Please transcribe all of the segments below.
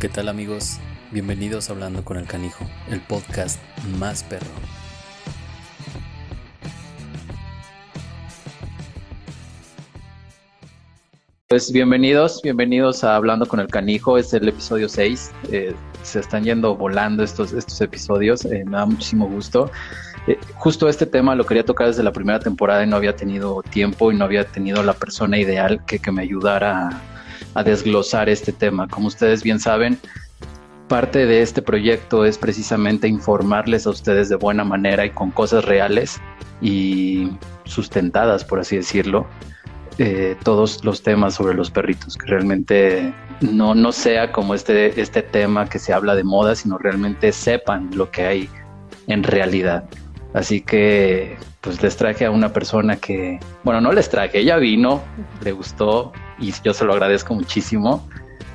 ¿Qué tal amigos? Bienvenidos a Hablando con el Canijo, el podcast más perro. Pues bienvenidos, bienvenidos a Hablando con el Canijo, es el episodio 6. Eh, se están yendo volando estos, estos episodios, eh, me da muchísimo gusto. Eh, justo este tema lo quería tocar desde la primera temporada y no había tenido tiempo y no había tenido la persona ideal que, que me ayudara a desglosar este tema. Como ustedes bien saben, parte de este proyecto es precisamente informarles a ustedes de buena manera y con cosas reales y sustentadas, por así decirlo, eh, todos los temas sobre los perritos, que realmente no, no sea como este, este tema que se habla de moda, sino realmente sepan lo que hay en realidad. Así que pues les traje a una persona que, bueno, no les traje, ella vino, le gustó y yo se lo agradezco muchísimo,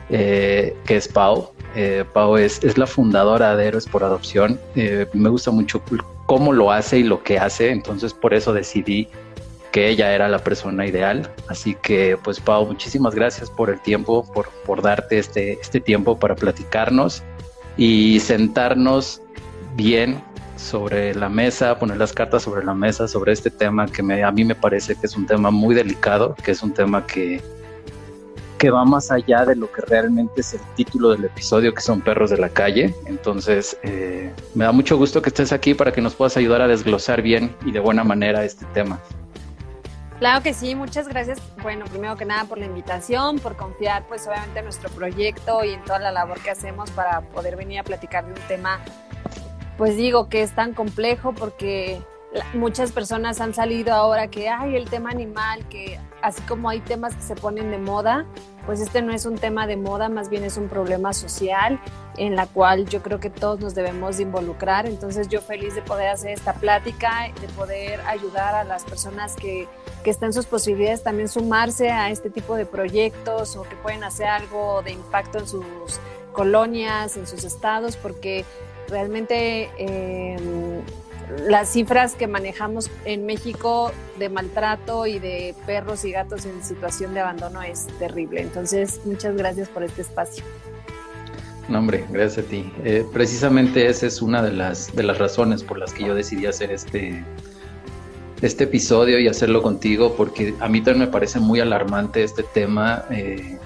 eh, que es Pau. Eh, Pau es, es, la fundadora de Héroes por Adopción. Eh, me gusta mucho cómo lo hace y lo que hace, entonces por eso decidí que ella era la persona ideal. Así que pues Pau, muchísimas gracias por el tiempo, por, por darte este, este tiempo para platicarnos y sentarnos bien sobre la mesa, poner las cartas sobre la mesa sobre este tema que me, a mí me parece que es un tema muy delicado, que es un tema que, que va más allá de lo que realmente es el título del episodio, que son perros de la calle. Entonces, eh, me da mucho gusto que estés aquí para que nos puedas ayudar a desglosar bien y de buena manera este tema. Claro que sí, muchas gracias. Bueno, primero que nada por la invitación, por confiar pues obviamente en nuestro proyecto y en toda la labor que hacemos para poder venir a platicar de un tema pues digo que es tan complejo porque muchas personas han salido ahora que hay el tema animal, que así como hay temas que se ponen de moda, pues este no es un tema de moda, más bien es un problema social en la cual yo creo que todos nos debemos de involucrar. Entonces yo feliz de poder hacer esta plática, de poder ayudar a las personas que, que están sus posibilidades también sumarse a este tipo de proyectos o que pueden hacer algo de impacto en sus colonias, en sus estados, porque Realmente eh, las cifras que manejamos en México de maltrato y de perros y gatos en situación de abandono es terrible. Entonces, muchas gracias por este espacio. No, hombre, gracias a ti. Eh, precisamente esa es una de las, de las razones por las que yo decidí hacer este, este episodio y hacerlo contigo, porque a mí también me parece muy alarmante este tema. Eh,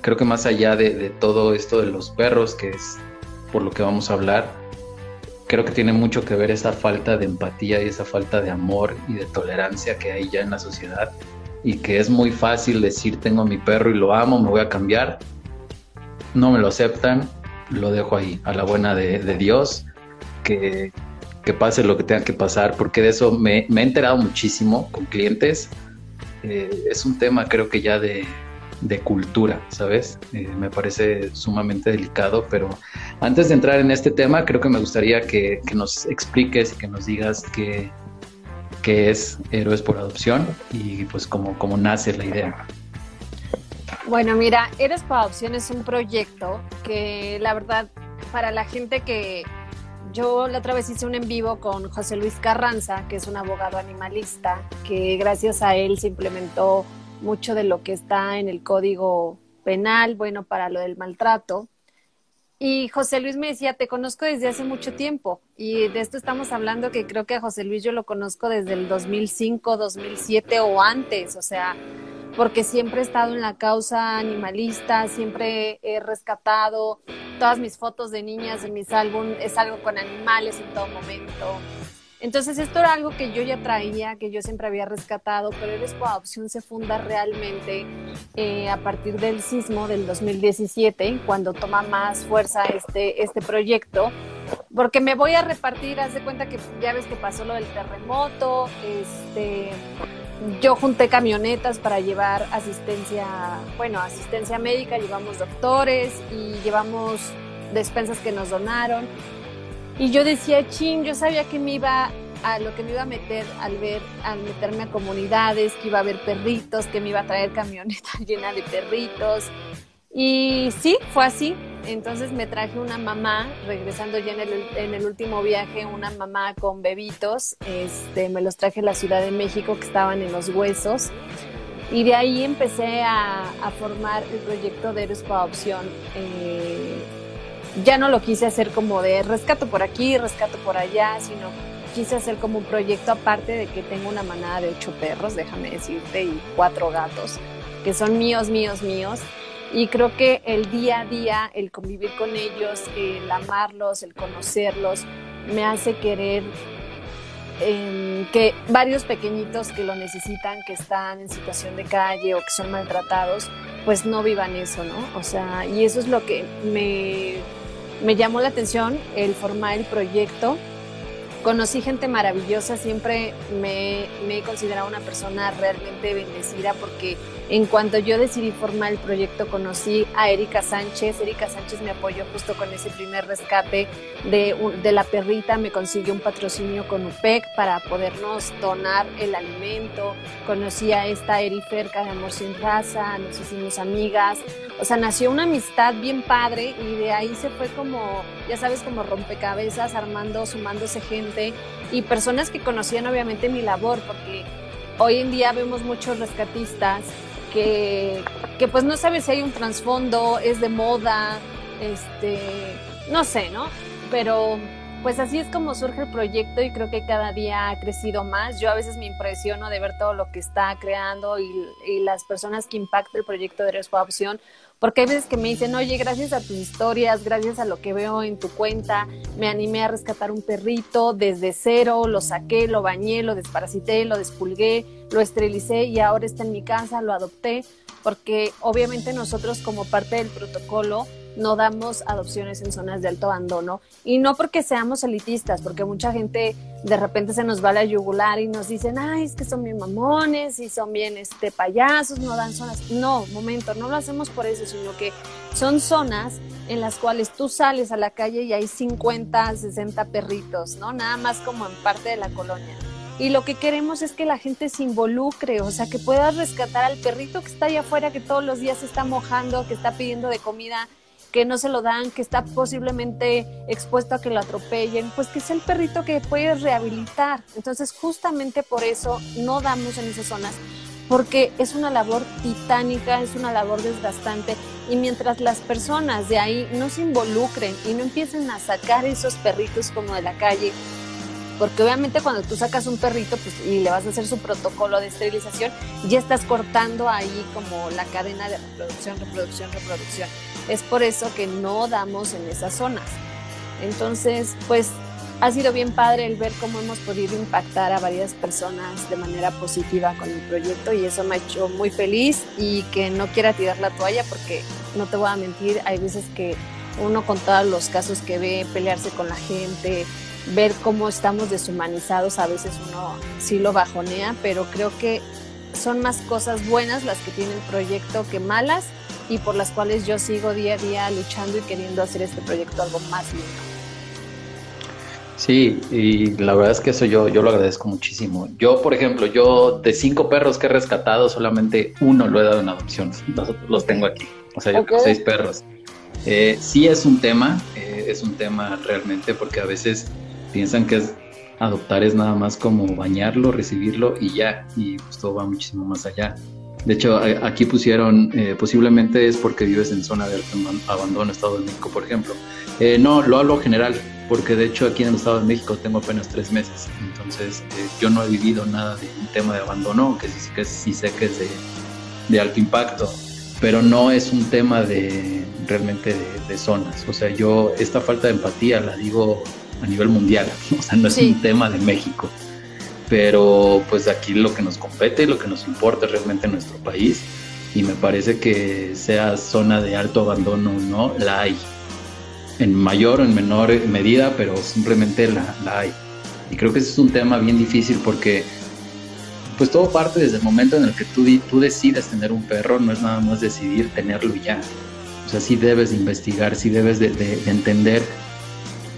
creo que más allá de, de, todo esto de los perros, que es por lo que vamos a hablar, creo que tiene mucho que ver esa falta de empatía y esa falta de amor y de tolerancia que hay ya en la sociedad y que es muy fácil decir tengo mi perro y lo amo, me voy a cambiar, no me lo aceptan, lo dejo ahí, a la buena de, de Dios, que, que, pase lo que tenga que pasar, porque de eso me, me he enterado muchísimo con clientes. Eh, es un tema creo que ya de, de cultura, ¿sabes? Eh, me parece sumamente delicado, pero antes de entrar en este tema, creo que me gustaría que, que nos expliques y que nos digas qué, qué, es Héroes por Adopción y pues cómo, cómo nace la idea. Bueno, mira, Héroes por Adopción es un proyecto que la verdad, para la gente que yo la otra vez hice un en vivo con José Luis Carranza, que es un abogado animalista, que gracias a él se implementó mucho de lo que está en el código penal, bueno, para lo del maltrato. Y José Luis me decía, te conozco desde hace mucho tiempo. Y de esto estamos hablando que creo que a José Luis yo lo conozco desde el 2005, 2007 o antes. O sea, porque siempre he estado en la causa animalista, siempre he rescatado todas mis fotos de niñas en mis álbumes, es algo con animales en todo momento. Entonces esto era algo que yo ya traía, que yo siempre había rescatado, pero el Expo Adopción se funda realmente eh, a partir del sismo del 2017, cuando toma más fuerza este, este proyecto, porque me voy a repartir, haz de cuenta que ya ves que pasó lo del terremoto, este, yo junté camionetas para llevar asistencia, bueno, asistencia médica, llevamos doctores y llevamos despensas que nos donaron. Y yo decía, chin, yo sabía que me iba a lo que me iba a meter al ver, al meterme a comunidades, que iba a haber perritos, que me iba a traer camioneta llena de perritos. Y sí, fue así. Entonces me traje una mamá, regresando ya en el, en el, último viaje, una mamá con bebitos. Este, me los traje a la Ciudad de México que estaban en los huesos. Y de ahí empecé a, a formar el proyecto de Héroes para Adopción. Eh, ya no lo quise hacer como de rescato por aquí, rescato por allá, sino quise hacer como un proyecto aparte de que tengo una manada de ocho perros, déjame decirte, y cuatro gatos, que son míos, míos, míos. Y creo que el día a día, el convivir con ellos, el amarlos, el conocerlos, me hace querer em, que varios pequeñitos que lo necesitan, que están en situación de calle o que son maltratados, pues no vivan eso, ¿no? O sea, y eso es lo que me, me llamó la atención, el formar el proyecto. Conocí gente maravillosa, siempre me, he considerado una persona realmente bendecida porque en cuanto yo decidí formar el proyecto conocí a Erika Sánchez, Erika Sánchez me apoyó justo con ese primer rescate de, la perrita, me consiguió un patrocinio con UPEC para podernos donar el alimento, conocí a esta Eriferca de Amor Sin Raza, nos hicimos amigas, o sea, nació una amistad bien padre y de ahí se fue como, ya sabes, como rompecabezas, armando, sumándose gente y personas que conocían obviamente mi labor, porque hoy en día vemos muchos rescatistas que, que pues no sabes si hay un trasfondo, es de moda, este, no sé, ¿no? Pero pues así es como surge el proyecto y creo que cada día ha crecido más. Yo a veces me impresiono de ver todo lo que está creando y, las personas que impacta el proyecto de Respo Opción, porque hay veces que me dicen, oye, gracias a tus historias, gracias a lo que veo en tu cuenta, me animé a rescatar un perrito desde cero, lo saqué, lo bañé, lo desparasité, lo despulgué, lo esterilicé y ahora está en mi casa, lo adopté, porque obviamente nosotros como parte del protocolo, no damos adopciones en zonas de alto abandono y no porque seamos elitistas, porque mucha gente de repente se nos va a la yugular y nos dicen, ay, es que son bien mamones y son bien este, payasos, no dan zonas. No, momento, no lo hacemos por eso, sino que son zonas en las cuales tú sales a la calle y hay 50, 60 perritos, ¿no? Nada más como en parte de la colonia. Y lo que queremos es que la gente se involucre, o sea, que puedas rescatar al perrito que está allá afuera, que todos los días se está mojando, que está pidiendo de comida que no se lo dan, que está posiblemente expuesto a que lo atropellen, pues que es el perrito que puedes rehabilitar. Entonces, justamente por eso no damos en esas zonas, porque es una labor titánica, es una labor desgastante y mientras las personas de ahí no se involucren y no empiecen a sacar esos perritos como de la calle, porque obviamente cuando tú sacas un perrito pues, y le vas a hacer su protocolo de esterilización, ya estás cortando ahí como la cadena de reproducción, reproducción, reproducción. Es por eso que no damos en esas zonas. Entonces, pues ha sido bien padre el ver cómo hemos podido impactar a varias personas de manera positiva con el proyecto y eso me ha hecho muy feliz y que no quiera tirar la toalla porque no te voy a mentir, hay veces que uno con todos los casos que ve pelearse con la gente, ver cómo estamos deshumanizados, a veces uno sí lo bajonea, pero creo que son más cosas buenas las que tiene el proyecto que malas y por las cuales yo sigo día a día luchando y queriendo hacer este proyecto algo más lindo. Sí, y la verdad es que eso yo, yo lo agradezco muchísimo. Yo, por ejemplo, yo de cinco perros que he rescatado, solamente uno lo he dado en adopción. Los, tengo aquí. O sea, yo tengo seis perros. Eh, sí es un tema, eh, es un tema realmente porque a veces piensan que es adoptar es nada más como bañarlo, recibirlo y ya, y pues todo va muchísimo más allá. De hecho, aquí pusieron, eh, posiblemente es porque vives en zona de abandono, Estado de México, por ejemplo. Eh, no, lo hablo general, porque de hecho aquí en el Estado de México tengo apenas tres meses, entonces eh, yo no he vivido nada de un tema de abandono, que sí, que sí sé que es de, de, alto impacto, pero no es un tema de realmente de, de zonas. O sea, yo esta falta de empatía la digo a nivel mundial, o sea, no es un tema de México, pero pues aquí lo que nos compete y lo que nos importa es realmente nuestro país y me parece que sea zona de alto abandono no, la hay, en mayor o en menor medida, pero simplemente la, la hay. Y creo que ese es un tema bien difícil porque pues todo parte desde el momento en el que tú, tú decides tener un perro, no es nada más decidir tenerlo ya. O sea, sí debes investigar, sí debes de, de entender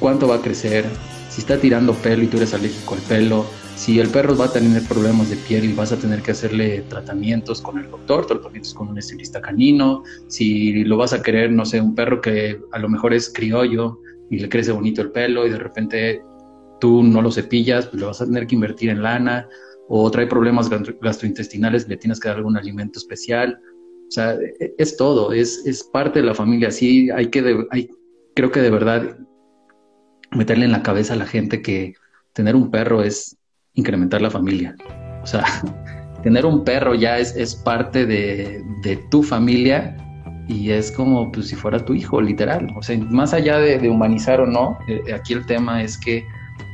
cuánto va a crecer, si está tirando pelo y tú eres alérgico al pelo, si el perro va a tener problemas de piel y vas a tener que hacerle tratamientos con el doctor, tratamientos con un estilista canino, si lo vas a querer, no sé, un perro que a lo mejor es criollo y le crece bonito el pelo y de repente tú no lo cepillas, pues le vas a tener que invertir en lana o trae problemas gastrointestinales, le tienes que dar algún alimento especial. O sea, e-, es todo, es, es parte de la familia. Sí, hay que, hay, creo que de verdad meterle en la cabeza a la gente que tener un perro es incrementar la familia. O sea, tener un perro ya es, es parte de, de, tu familia y es como pues, si fuera tu hijo, literal. O sea, más allá de, humanizar o no, eh, aquí el tema es que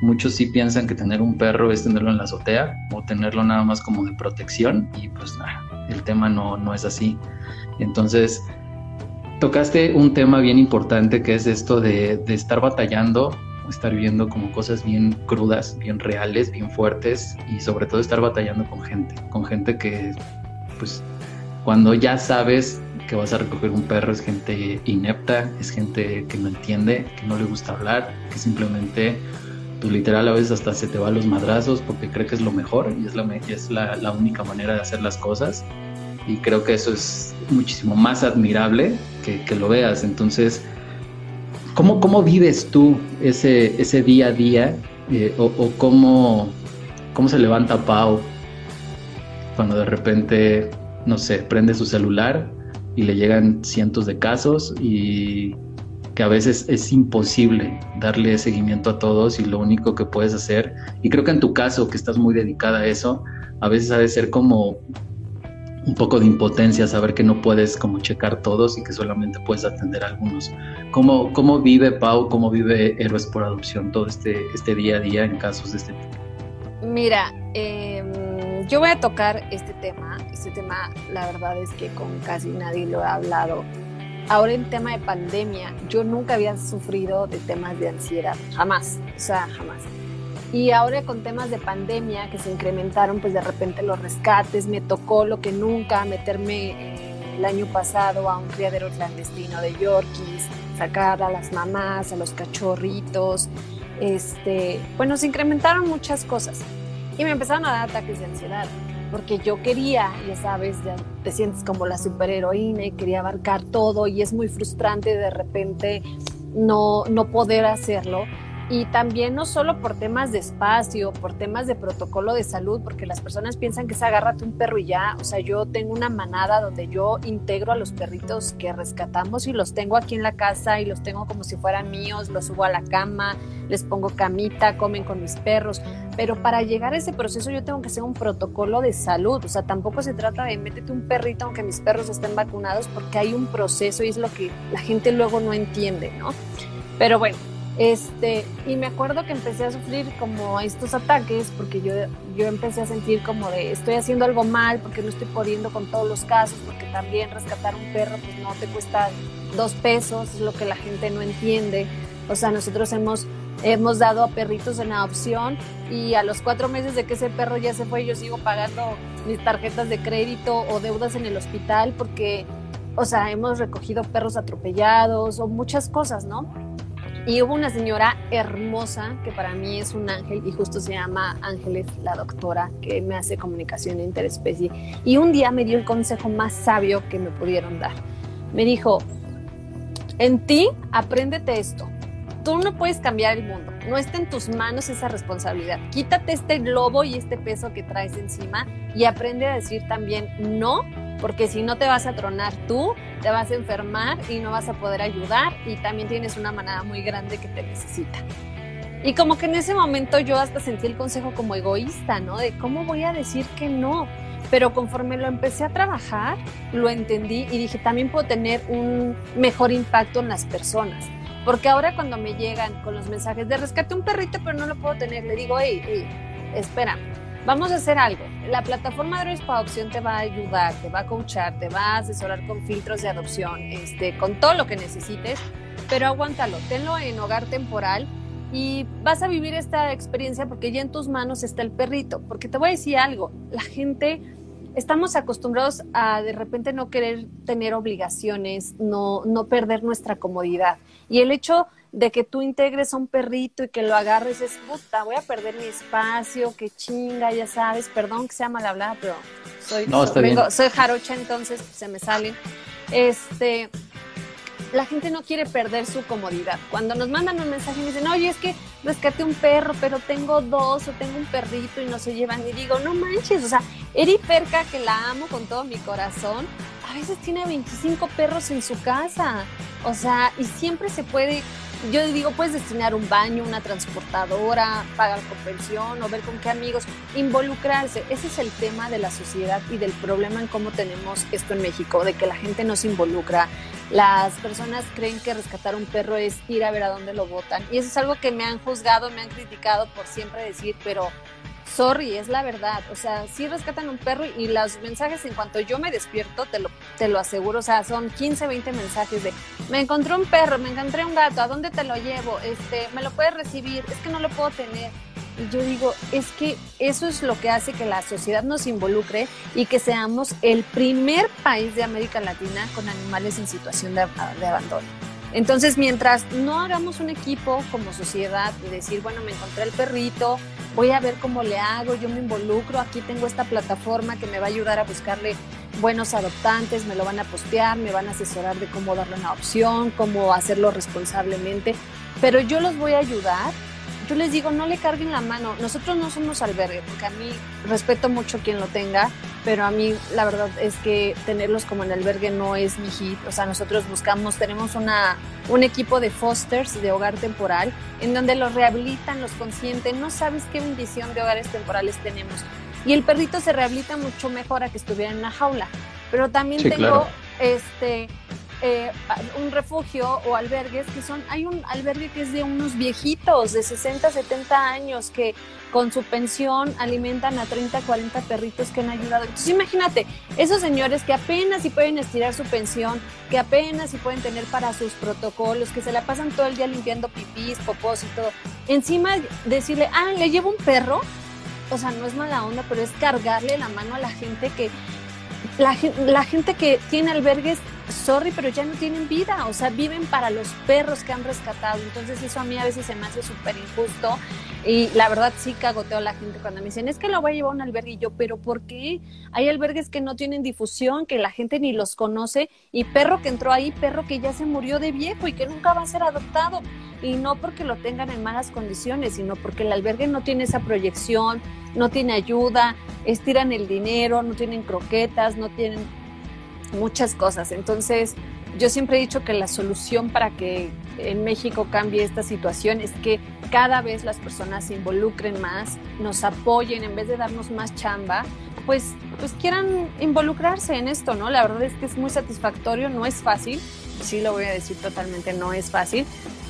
muchos sí piensan que tener un perro es tenerlo en la azotea o tenerlo nada más como de protección y pues nada, el tema no, no es así. Entonces, tocaste un tema bien importante que es esto de, de estar batallando estar viendo como cosas bien crudas, bien reales, bien fuertes y sobre todo estar batallando con gente, con gente que pues cuando ya sabes que vas a recoger un perro es gente inepta, es gente que no entiende, que no le gusta hablar, que simplemente pues literal a veces hasta se te va a los madrazos porque cree que es lo mejor y es la, es la, la única manera de hacer las cosas y creo que eso es muchísimo más admirable que, que lo veas. Entonces, ¿Cómo, cómo vives tú ese, ese día a día eh, o, cómo, cómo se levanta Pau cuando de repente, no sé, prende su celular y le llegan cientos de casos y que a veces es imposible darle seguimiento a todos y lo único que puedes hacer, y creo que en tu caso, que estás muy dedicada a eso, a veces ha de ser como un poco de impotencia saber que no puedes como checar todos y que solamente puedes atender a algunos. ¿Cómo, cómo vive Pau, cómo vive Héroes por Adopción todo este, este día a día en casos de este tipo? Mira, em, yo voy a tocar este tema. Este tema, la verdad es que con casi nadie lo he hablado. Ahora en tema de pandemia, yo nunca había sufrido de temas de ansiedad, jamás, o sea, jamás. Y ahora con temas de pandemia que se incrementaron, pues de repente los rescates, me tocó lo que nunca, meterme eh, el año pasado a un criadero clandestino de Yorkies, sacar a las mamás, a los cachorritos, este, bueno, se incrementaron muchas cosas. Y me empezaron a dar ataques de ansiedad porque yo quería, ya sabes, ya te sientes como la superheroína y quería abarcar todo y es muy frustrante de repente no, no poder hacerlo y también no solo por temas de espacio, por temas de protocolo de salud, porque las personas piensan que es agárrate un perro y ya, o sea, yo tengo una manada donde yo integro a los perritos que rescatamos y los tengo aquí en la casa y los tengo como si fueran míos, los subo a la cama, les pongo camita, comen con mis perros, pero para llegar a ese proceso yo tengo que hacer un protocolo de salud, o sea, tampoco se trata de métete un perrito aunque mis perros estén vacunados, porque hay un proceso y es lo que la gente luego no entiende, ¿no? Pero bueno, este, y me acuerdo que empecé a sufrir como estos ataques porque yo, yo empecé a sentir como de estoy haciendo algo mal porque no estoy pudiendo con todos los casos, porque también rescatar un perro pues no te cuesta dos pesos, es lo que la gente no entiende. O sea, nosotros hemos, hemos dado a perritos en adopción y a los cuatro meses de que ese perro ya se fue, yo sigo pagando mis tarjetas de crédito o deudas en el hospital porque, o sea, hemos recogido perros atropellados o muchas cosas, ¿no? Y hubo una señora hermosa que para mí es un ángel y justo se llama Ángeles, la doctora, que me hace comunicación interespecie. Y un día me dio el consejo más sabio que me pudieron dar. Me dijo, en ti apréndete esto. Tú no puedes cambiar el mundo. No está en tus manos esa responsabilidad. Quítate este globo y este peso que traes encima y aprende a decir también no porque si no te vas a tronar tú, te vas a enfermar y no vas a poder ayudar y también tienes una manada muy grande que te necesita. Y como que en ese momento yo hasta sentí el consejo como egoísta, ¿no? De cómo voy a decir que no. Pero conforme lo empecé a trabajar, lo entendí y dije, también puedo tener un mejor impacto en las personas. Porque ahora cuando me llegan con los mensajes de rescate un perrito, pero no lo puedo tener, le digo, hey, espera, vamos a hacer algo. La plataforma de para Adopción te va a ayudar, te va a coachar, te va a asesorar con filtros de adopción, este, con todo lo que necesites, pero aguántalo, tenlo en hogar temporal y vas a vivir esta experiencia porque ya en tus manos está el perrito. Porque te voy a decir algo, la gente estamos acostumbrados a de repente no querer tener obligaciones, no, no perder nuestra comodidad. Y el hecho de que tú integres a un perrito y que lo agarres es, puta, voy a perder mi espacio, qué chinga, ya sabes, perdón que sea mal hablada, pero soy, soy jarocha, entonces se me sale. Este, la gente no quiere perder su comodidad. Cuando nos mandan un mensaje y me dicen, oye, es que rescate un perro, pero tengo dos o tengo un perrito y no se llevan, y digo, no manches, o sea, Eri Perca, que la amo con todo mi corazón, a veces tiene 25 perros en su casa. O sea, y siempre se puede yo digo, puedes destinar un baño, una transportadora, pagar con pensión o ver con qué amigos, involucrarse. Ese es el tema de la sociedad y del problema en cómo tenemos esto en México, de que la gente no se involucra. Las personas creen que rescatar un perro es ir a ver a dónde lo botan. Y eso es algo que me han juzgado, me han criticado por siempre decir, pero sorry, es la verdad. O sea, sí rescatan un perro y los mensajes en cuanto yo me despierto, te lo, te lo aseguro, o sea, son 15, 20 mensajes de, me encontré un perro, me encontré un gato, ¿a dónde te lo llevo? Este, me lo puedes recibir, es que no lo puedo tener. Y yo digo, es que eso es lo que hace que la sociedad nos involucre y que seamos el primer país de América Latina con animales en situación de, de abandono. Entonces, mientras no hagamos un equipo como sociedad de decir, bueno, me encontré el perrito, voy a ver cómo le hago, yo me involucro, aquí tengo esta plataforma que me va a ayudar a buscarle buenos adoptantes, me lo van a postear, me van a asesorar de cómo darle una opción, cómo hacerlo responsablemente, pero yo los voy a ayudar yo les digo, no le carguen la mano. Nosotros no somos albergue, porque a mí respeto mucho quien lo tenga, pero a mí la verdad es que tenerlos como en albergue no es mi hit. O sea, nosotros buscamos, tenemos una, un equipo de fosters de hogar temporal, en donde los rehabilitan, los consienten. No sabes qué bendición de hogares temporales tenemos. Y el perrito se rehabilita mucho mejor a que estuviera en una jaula. Pero también tengo este eh, un refugio o albergues que son, hay un albergue que es de unos viejitos de 60, 70 años que con su pensión alimentan a 30, 40 perritos que han ayudado. Entonces imagínate, esos señores que apenas si pueden estirar su pensión, que apenas si pueden tener para sus protocolos, que se la pasan todo el día limpiando pipís, popós y todo. Encima decirle, ah, le llevo un perro, o sea, no es mala onda, pero es cargarle la mano a la gente que la, la, gente que tiene albergues, sorry, pero ya no tienen vida, o sea, viven para los perros que han rescatado. Entonces eso a mí a veces se me hace súper injusto y la verdad sí cagoteo a la gente cuando me dicen, es que lo voy a llevar a un albergue y yo, pero ¿por qué? Hay albergues que no tienen difusión, que la gente ni los conoce y perro que entró ahí, perro que ya se murió de viejo y que nunca va a ser adoptado. Y no porque lo tengan en malas condiciones, sino porque el albergue no tiene esa proyección, no tiene ayuda, estiran el dinero, no tienen croquetas, no tienen muchas cosas. Entonces, yo siempre he dicho que la solución para que en México cambie esta situación es que cada vez las personas se involucren más, nos apoyen en vez de darnos más chamba, pues, pues quieran involucrarse en esto, ¿no? La verdad es que es muy satisfactorio, no es fácil, sí lo voy a decir totalmente, no es fácil,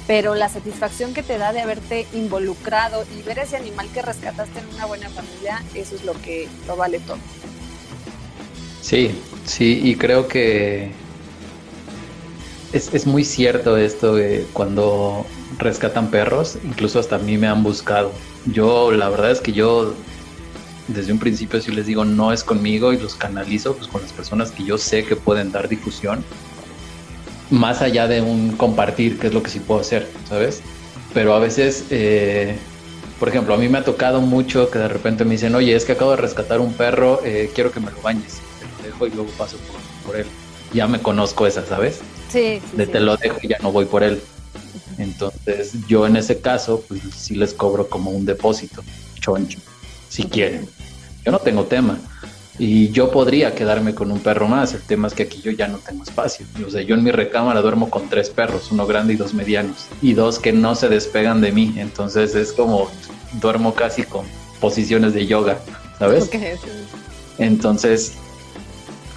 pero la satisfacción que te da de haberte involucrado y ver ese animal que rescataste en una buena familia, eso es lo que lo vale todo. Sí, sí, y creo que es, es muy cierto esto de cuando rescatan perros, incluso hasta a mí me han buscado. Yo, la verdad es que yo desde un principio sí les digo no es conmigo y los canalizo pues con las personas que yo sé que pueden dar difusión más allá de un compartir, que es lo que sí puedo hacer, ¿sabes? Pero a veces, eh, por ejemplo, a mí me ha tocado mucho que de repente me dicen, oye, es que acabo de rescatar un perro, eh, quiero que me lo bañes. Dejo y luego paso por, él. Ya me conozco esa, ¿sabes? Sí. de te lo dejo y ya no voy por él. Entonces, yo en ese caso, pues sí les cobro como un depósito, choncho, si quieren. Yo no tengo tema y yo podría quedarme con un perro más. El tema es que aquí yo ya no tengo espacio. O sea, yo en mi recámara duermo con tres perros, uno grande y dos medianos, y dos que no se despegan de mí. Entonces es como duermo casi con posiciones de yoga, ¿sabes? Entonces,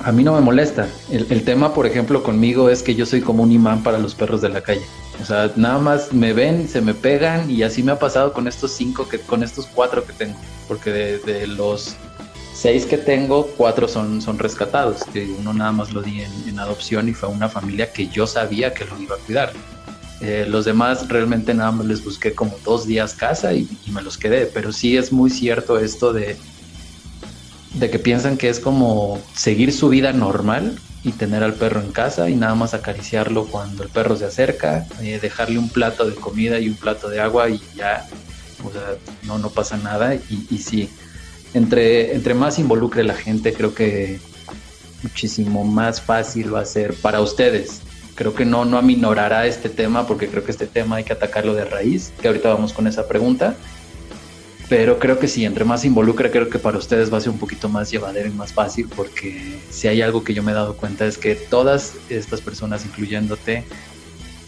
a mí no me molesta. El, el, tema, por ejemplo, conmigo es que yo soy como un imán para los perros de la calle. O sea, nada más me ven, se me pegan y así me ha pasado con estos cinco, que, con estos cuatro que tengo. Porque de, de los seis que tengo, cuatro son, son rescatados. Uno nada más lo di en, adopción y fue una familia que yo sabía que lo iba a cuidar. Eh, los demás realmente nada más les busqué como dos días casa y, me los quedé. Pero sí es muy cierto esto de, de que piensan que es como seguir su vida normal y tener al perro en casa y nada más acariciarlo cuando el perro se acerca, eh, dejarle un plato de comida y un plato de agua y ya, o sea, no, no pasa nada. Y, y sí, entre, entre más involucre la gente, creo que muchísimo más fácil va a ser para ustedes. Creo que no, no aminorará este tema porque creo que este tema hay que atacarlo de raíz, que ahorita vamos con esa pregunta. Pero creo que sí, entre más se involucra, creo que para ustedes va a ser un poquito más llevadero y más fácil, porque si hay algo que yo me he dado cuenta es que todas estas personas, incluyéndote,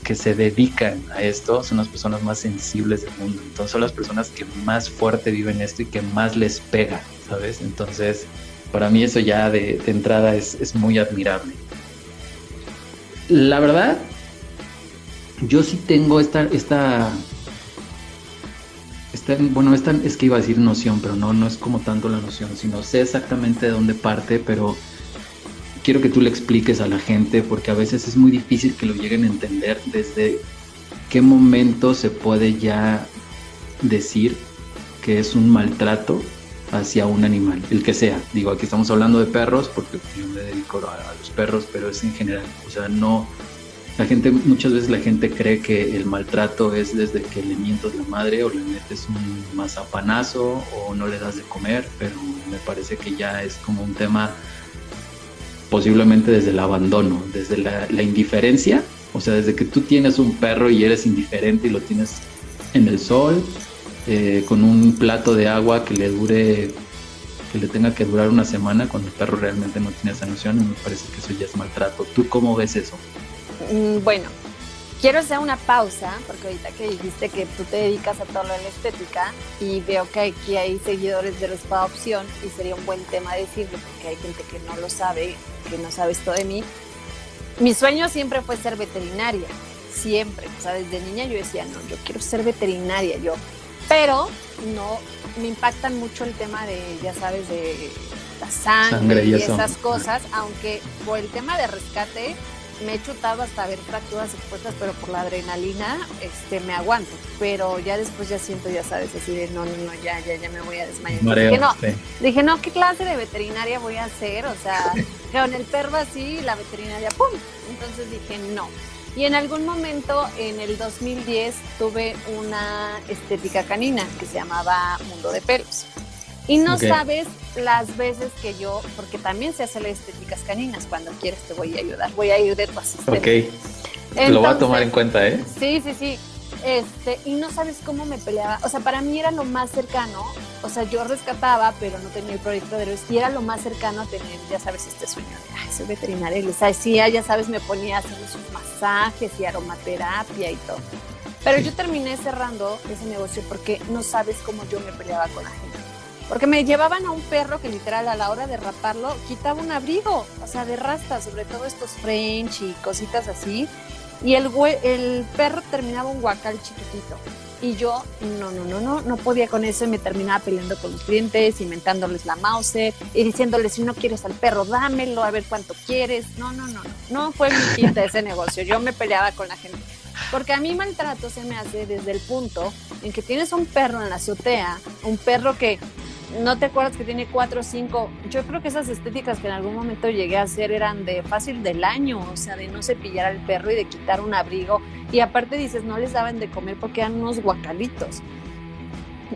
que se dedican a esto, son las personas más sensibles del mundo. Entonces son las personas que más fuerte viven esto y que más les pega, ¿sabes? Entonces, para mí eso ya de, entrada es, es muy admirable. La verdad, yo sí tengo esta, esta bueno, esta es que iba a decir noción, pero no, no es como tanto la noción, sino sé exactamente de dónde parte, pero quiero que tú le expliques a la gente porque a veces es muy difícil que lo lleguen a entender desde qué momento se puede ya decir que es un maltrato hacia un animal, el que sea. Digo, aquí estamos hablando de perros porque yo me dedico a los perros, pero es en general, o sea, no la gente, muchas veces la gente cree que el maltrato es desde que le mientas la madre o le metes un mazapanazo o no le das de comer, pero me parece que ya es como un tema posiblemente desde el abandono, desde la, indiferencia, o sea, desde que tú tienes un perro y eres indiferente y lo tienes en el sol, eh, con un plato de agua que le dure, que le tenga que durar una semana, cuando el perro realmente no tiene esa noción, me parece que eso ya es maltrato. ¿Tú cómo ves eso? Mm, bueno, quiero hacer una pausa, porque ahorita que dijiste que tú te dedicas a todo lo de la estética y veo que aquí hay seguidores de Respada Opción y sería un buen tema decirlo porque hay gente que no lo sabe, que no sabe esto de mí. Mi sueño siempre fue ser veterinaria, siempre. O sea, desde niña yo decía, no, yo quiero ser veterinaria, yo. Pero no, me impactan mucho el tema de, ya sabes, de la sangre, y, esas cosas, aunque por el tema de rescate me he chutado hasta ver fracturas expuestas, pero por la adrenalina este, me aguanto. Pero ya después ya siento, ya sabes, así de no, no, no, ya, ya, ya me voy a desmayar. dije, no, dije, no, ¿qué clase de veterinaria voy a hacer? O sea, con el perro así, la veterinaria, ¡pum! Entonces dije, no. Y en algún momento, en el 2010, tuve una estética canina que se llamaba Mundo de Pelos. Y no sabes las veces que yo, porque también se hacen las estéticas caninas, cuando quieres te voy a ayudar, voy a ir de tu asistente. Ok, lo voy a tomar en cuenta, ¿eh? Sí, sí, sí. Este, y no sabes cómo me peleaba. O sea, para mí era lo más cercano. O sea, yo rescataba, pero no tenía el proyecto de héroes. Y era lo más cercano a tener, ya sabes, este sueño de, ay, soy veterinaria. Y les decía, ya sabes, me ponía a hacer sus masajes y aromaterapia y todo. Pero yo terminé cerrando ese negocio porque no sabes cómo yo me peleaba con la gente. Porque me llevaban a un perro que literal a la hora de raparlo quitaba un abrigo, o sea, de rasta, sobre todo estos French y cositas así. Y el, el perro terminaba un guacal chiquitito. Y yo, no, no, no, no, no podía con eso y me terminaba peleando con los clientes, inventándoles la mouse y diciéndoles, si no quieres al perro, dámelo, a ver cuánto quieres. No, no, no, no, no fue mi quinta ese negocio. Yo me peleaba con la gente. Porque a mí maltrato se me hace desde el punto en que tienes un perro en la azotea, un perro que no te acuerdas que tiene cuatro o cinco. Yo creo que esas estéticas que en algún momento llegué a hacer eran de fácil del año, o sea, de no cepillar al perro y de quitar un abrigo. Y aparte dices, no les daban de comer porque eran unos guacalitos.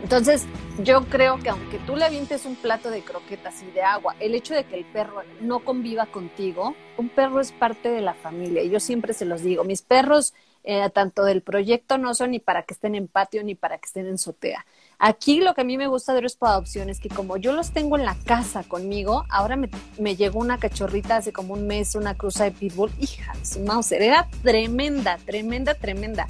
Entonces, yo creo que aunque tú le avientes un plato de croquetas y de agua, el hecho de que el perro no conviva contigo, un perro es parte de la familia. Y yo siempre se los digo, mis perros, eh, tanto del proyecto, no son ni para que estén en patio ni para que estén en sotea Aquí lo que a mí me gusta de para adopción es que como yo los tengo en la casa conmigo, ahora me, llegó una cachorrita hace como un mes, una cruza de pitbull, hija, su mouse era tremenda, tremenda, tremenda.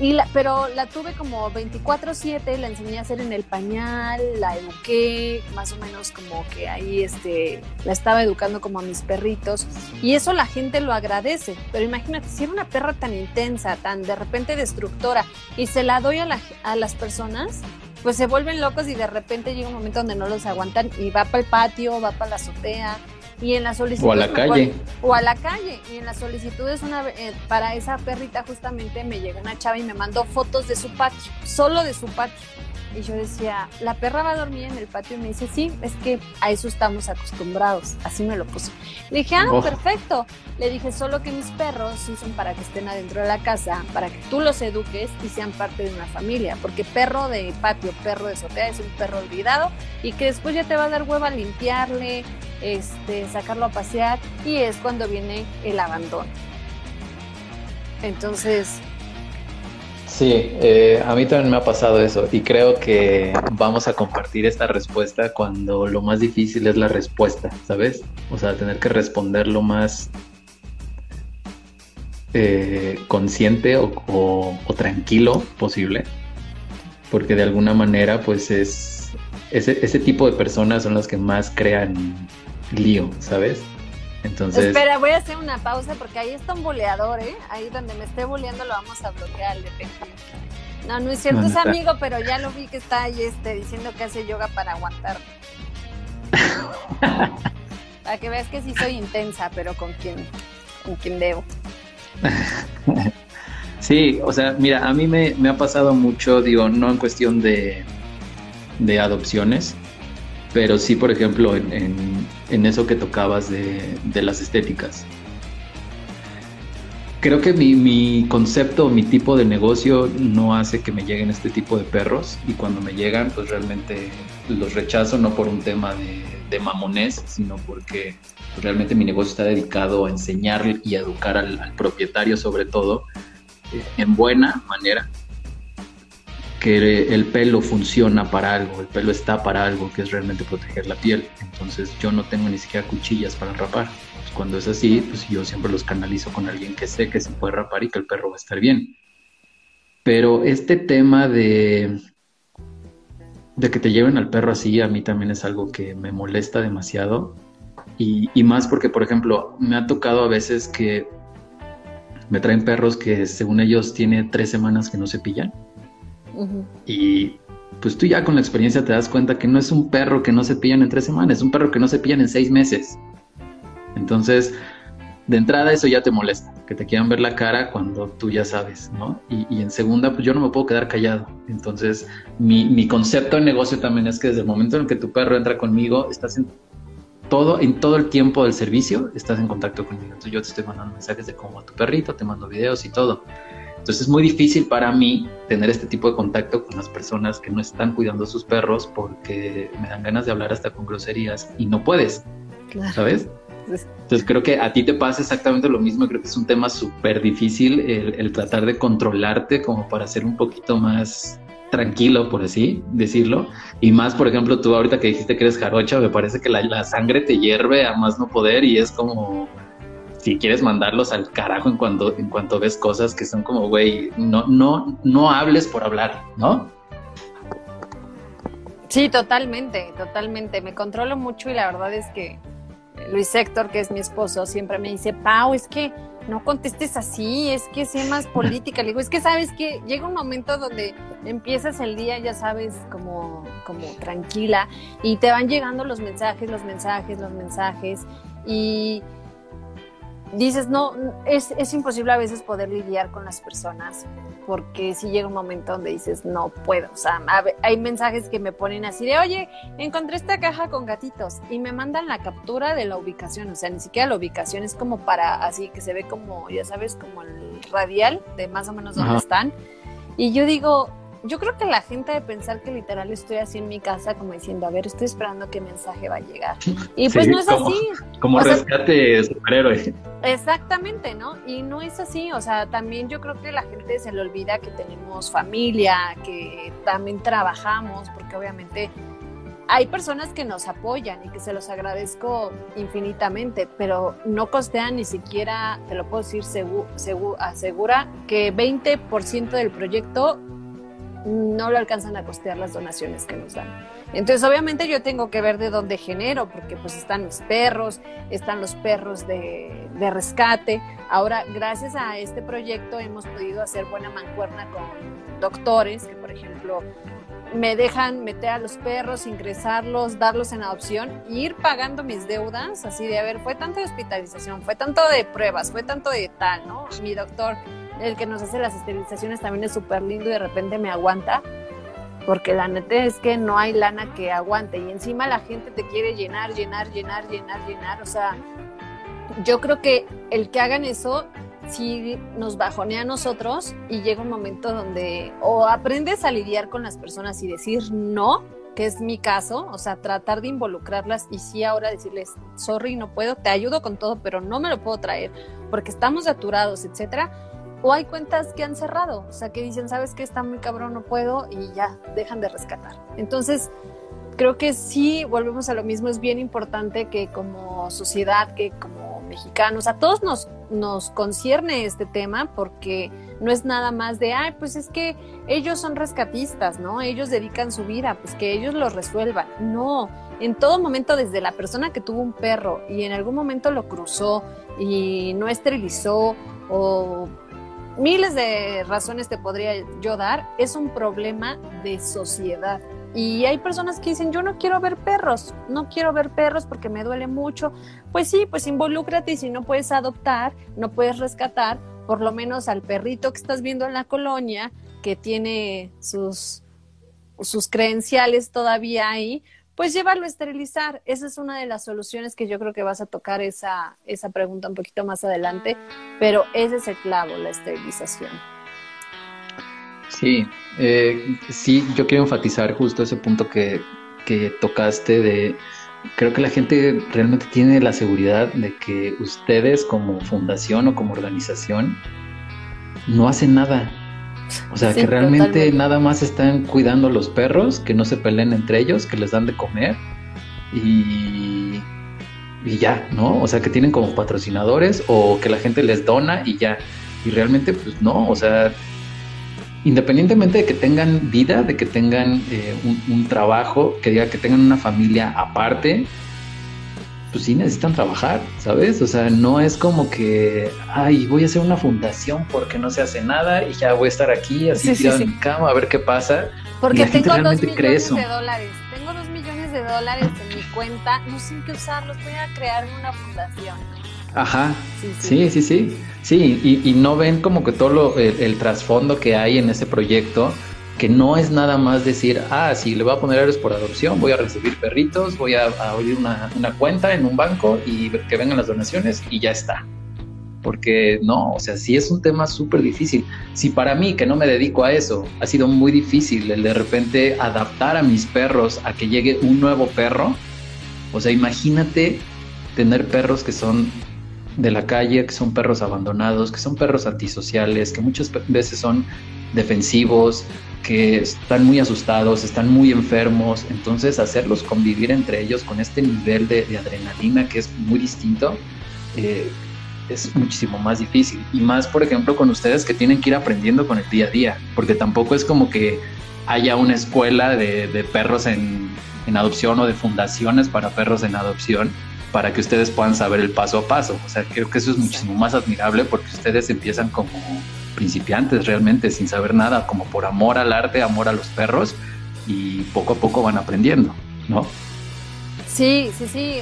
Y la, pero la tuve como 24/7, la enseñé a hacer en el pañal, la eduqué, más o menos como que ahí este, la estaba educando como a mis perritos. Y eso la gente lo agradece. Pero imagínate, si era una perra tan intensa, tan de repente destructora, y se la doy a, a las personas, pues se vuelven locos y de repente llega un momento donde no los aguantan y va para el patio, va para la azotea. Y en la solicitud. O a la calle. o a la calle. Y en la solicitud es una, eh, para esa perrita justamente me llegó una chava y me mandó fotos de su patio, solo de su patio. Y yo decía, ¿la perra va a dormir en el patio? Y me dice, sí, es que a eso estamos acostumbrados. Así me lo puso. Le dije, ah, perfecto. Le dije, solo que mis perros sí son para que estén adentro de la casa, para que tú los eduques y sean parte de una familia. Porque perro de patio, perro de azotea es un perro olvidado y que después ya te va a dar hueva limpiarle, este, sacarlo a pasear y es cuando viene el abandono. Entonces, Sí, eh, a mí también me ha pasado eso y creo que vamos a compartir esta respuesta cuando lo más difícil es la respuesta, ¿sabes? O sea, tener que responder lo más eh, consciente o, tranquilo posible, porque de alguna manera pues es ese, ese tipo de personas son las que más crean lío, ¿sabes? Entonces. Espera, voy a hacer una pausa porque ahí está un boleador, ¿eh? Ahí donde me esté boleando lo vamos a bloquear, de No, no es cierto, es amigo, pero ya lo vi que está ahí este, diciendo que hace yoga para aguantar. para que veas que sí soy intensa, pero con quien, con quien debo. Sí, o sea, mira, a mí me, me ha pasado mucho, digo, no en cuestión de, de adopciones, pero sí, por ejemplo, en, eso que tocabas de, las estéticas. Creo que mi, concepto, mi tipo de negocio no hace que me lleguen este tipo de perros y cuando me llegan, pues realmente los rechazo no por un tema de, de mamonés, sino porque realmente mi negocio está dedicado a enseñar y educar al propietario sobre todo en buena manera que el pelo funciona para algo, el pelo está para algo, que es realmente proteger la piel. Entonces yo no tengo ni siquiera cuchillas para rapar. Pues, cuando es así, pues yo siempre los canalizo con alguien que sé que se puede rapar y que el perro va a estar bien. Pero este tema de, de que te lleven al perro así, a mí también es algo que me molesta demasiado. Y, y más porque, por ejemplo, me ha tocado a veces que me traen perros que según ellos tiene tres semanas que no se pillan y pues tú ya con la experiencia te das cuenta que no es un perro que no se pillan en tres semanas, es un perro que no se pillan en seis meses. Entonces, de entrada eso ya te molesta, que te quieran ver la cara cuando tú ya sabes, ¿no? Y, en segunda, pues yo no me puedo quedar callado. Entonces, mi, mi, concepto de negocio también es que desde el momento en que tu perro entra conmigo, estás en todo, en todo el tiempo del servicio, estás en contacto conmigo. Entonces yo te estoy mandando mensajes de cómo a tu perrito, te mando videos y todo. Entonces es muy difícil para mí tener este tipo de contacto con las personas que no están cuidando a sus perros porque me dan ganas de hablar hasta con groserías y no puedes, ¿sabes? Entonces creo que a ti te pasa exactamente lo mismo, creo que es un tema súper difícil el, tratar de controlarte como para ser un poquito más tranquilo, por así decirlo. Y más, por ejemplo, tú ahorita que dijiste que eres jarocha, me parece que la, la sangre te hierve a más no poder y es como si quieres mandarlos al carajo en cuanto, en cuanto ves cosas que son como, güey, no, no, no hables por hablar, ¿no? Sí, totalmente, totalmente. Me controlo mucho y la verdad es que Luis Héctor, que es mi esposo, siempre me dice, Pau, es que no contestes así, es que sé más política. Le digo, es que sabes que llega un momento donde empiezas el día, ya sabes, como, como tranquila, y te van llegando los mensajes, los mensajes, los mensajes, y dices, no, es, es, imposible a veces poder lidiar con las personas, porque si llega un momento donde dices, no puedo, o sea, hay mensajes que me ponen así de, oye, encontré esta caja con gatitos y me mandan la captura de la ubicación, o sea, ni siquiera la ubicación es como para, así que se ve como, ya sabes, como el radial de más o menos dónde están. Y yo digo, yo creo que la gente de pensar que literal estoy así en mi casa como diciendo, a ver, estoy esperando qué mensaje va a llegar. Y pues no es así. Como rescate superhéroe. Exactamente, ¿no? Y no es así, o sea, también yo creo que la gente se le olvida que tenemos familia, que también trabajamos, porque obviamente hay personas que nos apoyan y que se los agradezco infinitamente, pero no costean ni siquiera, te lo puedo decir, asegura que 20% del proyecto no lo alcanzan a costear las donaciones que nos dan. Entonces, obviamente yo tengo que ver de dónde genero, porque pues están mis perros, están los perros de, de rescate. Ahora, gracias a este proyecto hemos podido hacer buena mancuerna con doctores que, por ejemplo, me dejan meter a los perros, ingresarlos, darlos en adopción e ir pagando mis deudas, así de, a ver, fue tanto de hospitalización, fue tanto de pruebas, fue tanto de tal, ¿no? Mi doctor el que nos hace las esterilizaciones también es súper lindo y de repente me aguanta, porque la neta es que no hay lana que aguante y encima la gente te quiere llenar, llenar, llenar, llenar, llenar, o sea, yo creo que el que hagan eso sí nos bajonea a nosotros y llega un momento donde o aprendes a lidiar con las personas y decir no, que es mi caso, o sea, tratar de involucrarlas y sí ahora decirles, sorry, no puedo, te ayudo con todo, pero no me lo puedo traer porque estamos saturados, etcétera o hay cuentas que han cerrado, o sea, que dicen, sabes que está muy cabrón, no puedo, y ya, dejan de rescatar. Entonces, creo que sí, volvemos a lo mismo, es bien importante que como sociedad, que como mexicanos, a todos nos, nos concierne este tema, porque no es nada más de, ay, pues es que ellos son rescatistas, ¿no? Ellos dedican su vida, pues que ellos lo resuelvan. No, en todo momento, desde la persona que tuvo un perro y en algún momento lo cruzó y no esterilizó o miles de razones te podría yo dar, es un problema de sociedad. Y hay personas que dicen, yo no quiero ver perros, no quiero ver perros porque me duele mucho. Pues sí, pues involúcrate y si no puedes adoptar, no puedes rescatar, por lo menos al perrito que estás viendo en la colonia, que tiene sus, sus credenciales todavía ahí, pues llévalo a esterilizar. Esa es una de las soluciones que yo creo que vas a tocar esa, esa pregunta un poquito más adelante, pero ese es el clavo, la esterilización. Sí, eh, sí, yo quiero enfatizar justo ese punto que, que tocaste de, creo que la gente realmente tiene la seguridad de que ustedes como fundación o como organización no hacen nada o sea, que realmente nada más están cuidando los perros, que no se peleen entre ellos, que les dan de comer y, y ya, ¿no? O sea, que tienen como patrocinadores o que la gente les dona y ya. Y realmente, pues no, o sea, independientemente de que tengan vida, de que tengan eh, un, un, trabajo, que diga que tengan una familia aparte, pues sí necesitan trabajar, ¿sabes? O sea, no es como que, ay, voy a hacer una fundación porque no se hace nada y ya voy a estar aquí así tirado en mi cama a ver qué pasa. Porque tengo dos millones de dólares, tengo dos millones de dólares en mi cuenta, no sé qué usarlos, voy a crear una fundación. Ajá, sí, sí, sí, sí, y, y, no ven como que todo lo, el trasfondo que hay en ese proyecto que no es nada más decir, ah, si le voy a poner ares por adopción, voy a recibir perritos, voy a, abrir una, una, cuenta en un banco y que vengan las donaciones y ya está. Porque no, o sea, sí es un tema súper difícil. Si para mí, que no me dedico a eso, ha sido muy difícil el de repente adaptar a mis perros a que llegue un nuevo perro, o sea, imagínate tener perros que son de la calle, que son perros abandonados, que son perros antisociales, que muchas veces son defensivos, que están muy asustados, están muy enfermos, entonces hacerlos convivir entre ellos con este nivel de, adrenalina que es muy distinto, eh, es muchísimo más difícil. Y más, por ejemplo, con ustedes que tienen que ir aprendiendo con el día a día, porque tampoco es como que haya una escuela de, perros en, en adopción o de fundaciones para perros en adopción para que ustedes puedan saber el paso a paso. O sea, creo que eso es muchísimo más admirable porque ustedes empiezan como principiantes realmente, sin saber nada, como por amor al arte, amor a los perros, y poco a poco van aprendiendo, ¿no? Sí, sí, sí.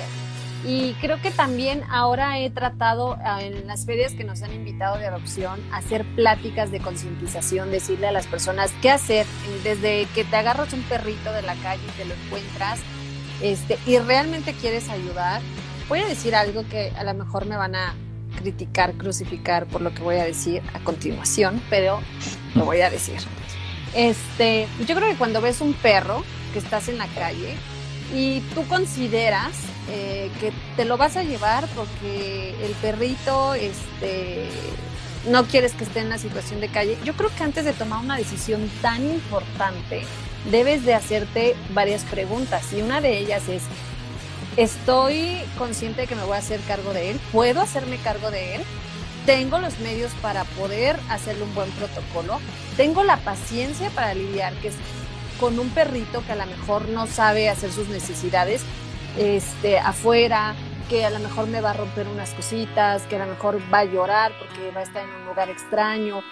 Y creo que también ahora he tratado ah, en las ferias que nos han invitado de adopción hacer pláticas de concientización, decirle a las personas qué hacer desde que te agarras un perrito de la calle y te lo encuentras este, y realmente quieres ayudar. Voy a decir algo que a lo mejor me van a criticar, crucificar por lo que voy a decir a continuación, pero lo voy a decir. Este, yo creo que cuando ves un perro que estás en la calle y tú consideras eh, que te lo vas a llevar porque el perrito este, no quieres que esté en la situación de calle, yo creo que antes de tomar una decisión tan importante, debes de hacerte varias preguntas y una de ellas es, Estoy consciente de que me voy a hacer cargo de él, puedo hacerme cargo de él, tengo los medios para poder hacerle un buen protocolo, tengo la paciencia para lidiar que es con un perrito que a lo mejor no sabe hacer sus necesidades este, afuera, que a lo mejor me va a romper unas cositas, que a lo mejor va a llorar porque va a estar en un lugar extraño.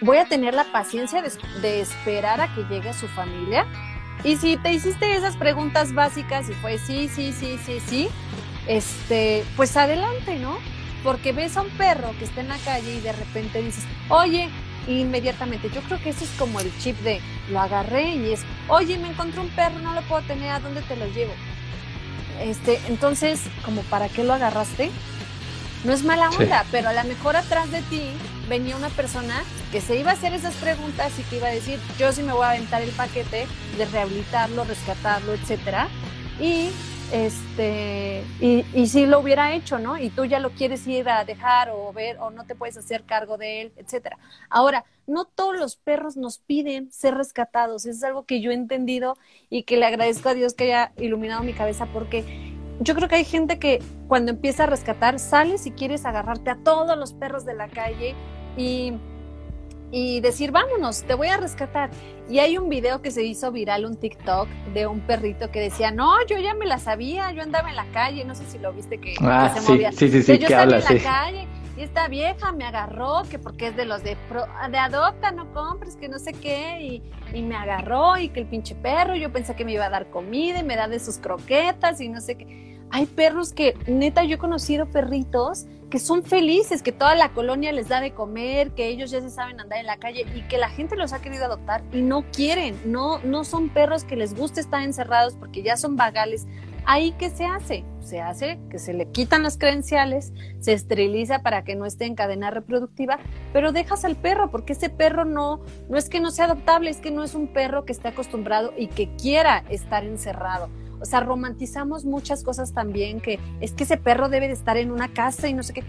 Voy a tener la paciencia de, esperar a que llegue su familia y si te hiciste esas preguntas básicas y fue sí, sí, sí, sí, sí, este, pues adelante, ¿no? Porque ves a un perro que está en la calle y de repente dices, oye, inmediatamente, yo creo que eso es como el chip de lo agarré y es, oye, me encontré un perro, no lo puedo tener, ¿a dónde te lo llevo? Este, entonces, como para qué lo agarraste, no es mala onda, pero a lo mejor atrás de ti venía una persona que se iba a hacer esas preguntas y que iba a decir, yo sí me voy a aventar el paquete de rehabilitarlo, rescatarlo, etcétera. Y este, y, si lo hubiera hecho, ¿no? Y tú ya lo quieres ir a dejar o ver o no te puedes hacer cargo de él, etcétera. Ahora, no todos los perros nos piden ser rescatados, eso es algo que yo he entendido y que le agradezco a Dios que haya iluminado mi cabeza porque yo creo que hay gente que cuando empieza a rescatar, sales y quieres agarrarte a todos los perros de la calle y y decir, vámonos, te voy a rescatar. Y hay un video que se hizo viral, un TikTok, de un perrito que decía, no, yo ya me la sabía, yo andaba en la calle, no sé si lo viste que, ah, se movía. Sí, sí, sí, yo en la calle y esta vieja me agarró, que porque es de los de, de adopta, no compres, que no sé qué, y, y, me agarró y que el pinche perro, yo pensé que me iba a dar comida y me da de sus croquetas y no sé qué. Hay perros que, neta, yo he conocido perritos que son felices, que toda la colonia les da de comer, que ellos ya se saben andar en la calle y que la gente los ha querido adoptar y no quieren, no, no son perros que les guste estar encerrados porque ya son vagales. Ahí qué se hace? Se hace que se le quitan las credenciales, se esteriliza para que no esté en cadena reproductiva, pero dejas al perro porque ese perro no, no es que no sea adoptable, es que no es un perro que esté acostumbrado y que quiera estar encerrado. O sea, romantizamos muchas cosas también, que es que ese perro debe de estar en una casa y no sé qué.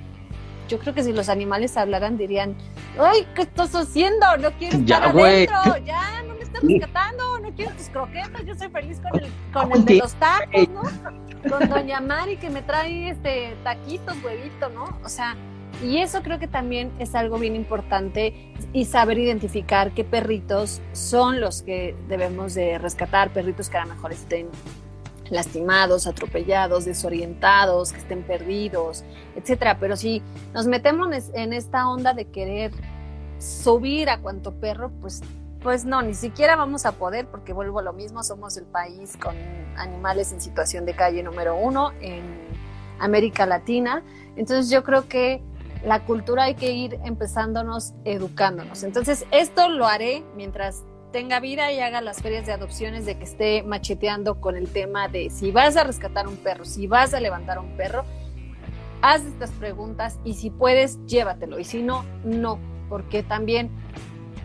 Yo creo que si los animales hablaran dirían, ¡ay, qué estás haciendo! No quiero estar adentro, ya, no me estás rescatando, no quiero tus croquetas, yo soy feliz con el, con el de los tacos, ¿no? Con Doña Mari que me trae este taquitos, huevito, ¿no? O sea, y eso creo que también es algo bien importante y saber identificar qué perritos son los que debemos de rescatar, perritos que a lo mejor estén lastimados, atropellados, desorientados, que estén perdidos, etcétera. Pero si nos metemos en esta onda de querer subir a cuanto perro, pues, pues no, ni siquiera vamos a poder, porque vuelvo a lo mismo, somos el país con animales en situación de calle número uno en América Latina. Entonces yo creo que la cultura hay que ir empezándonos educándonos. Entonces esto lo haré mientras tenga vida y haga las ferias de adopciones de que esté macheteando con el tema de si vas a rescatar un perro, si vas a levantar un perro, haz estas preguntas y si puedes, llévatelo. Y si no, no, porque también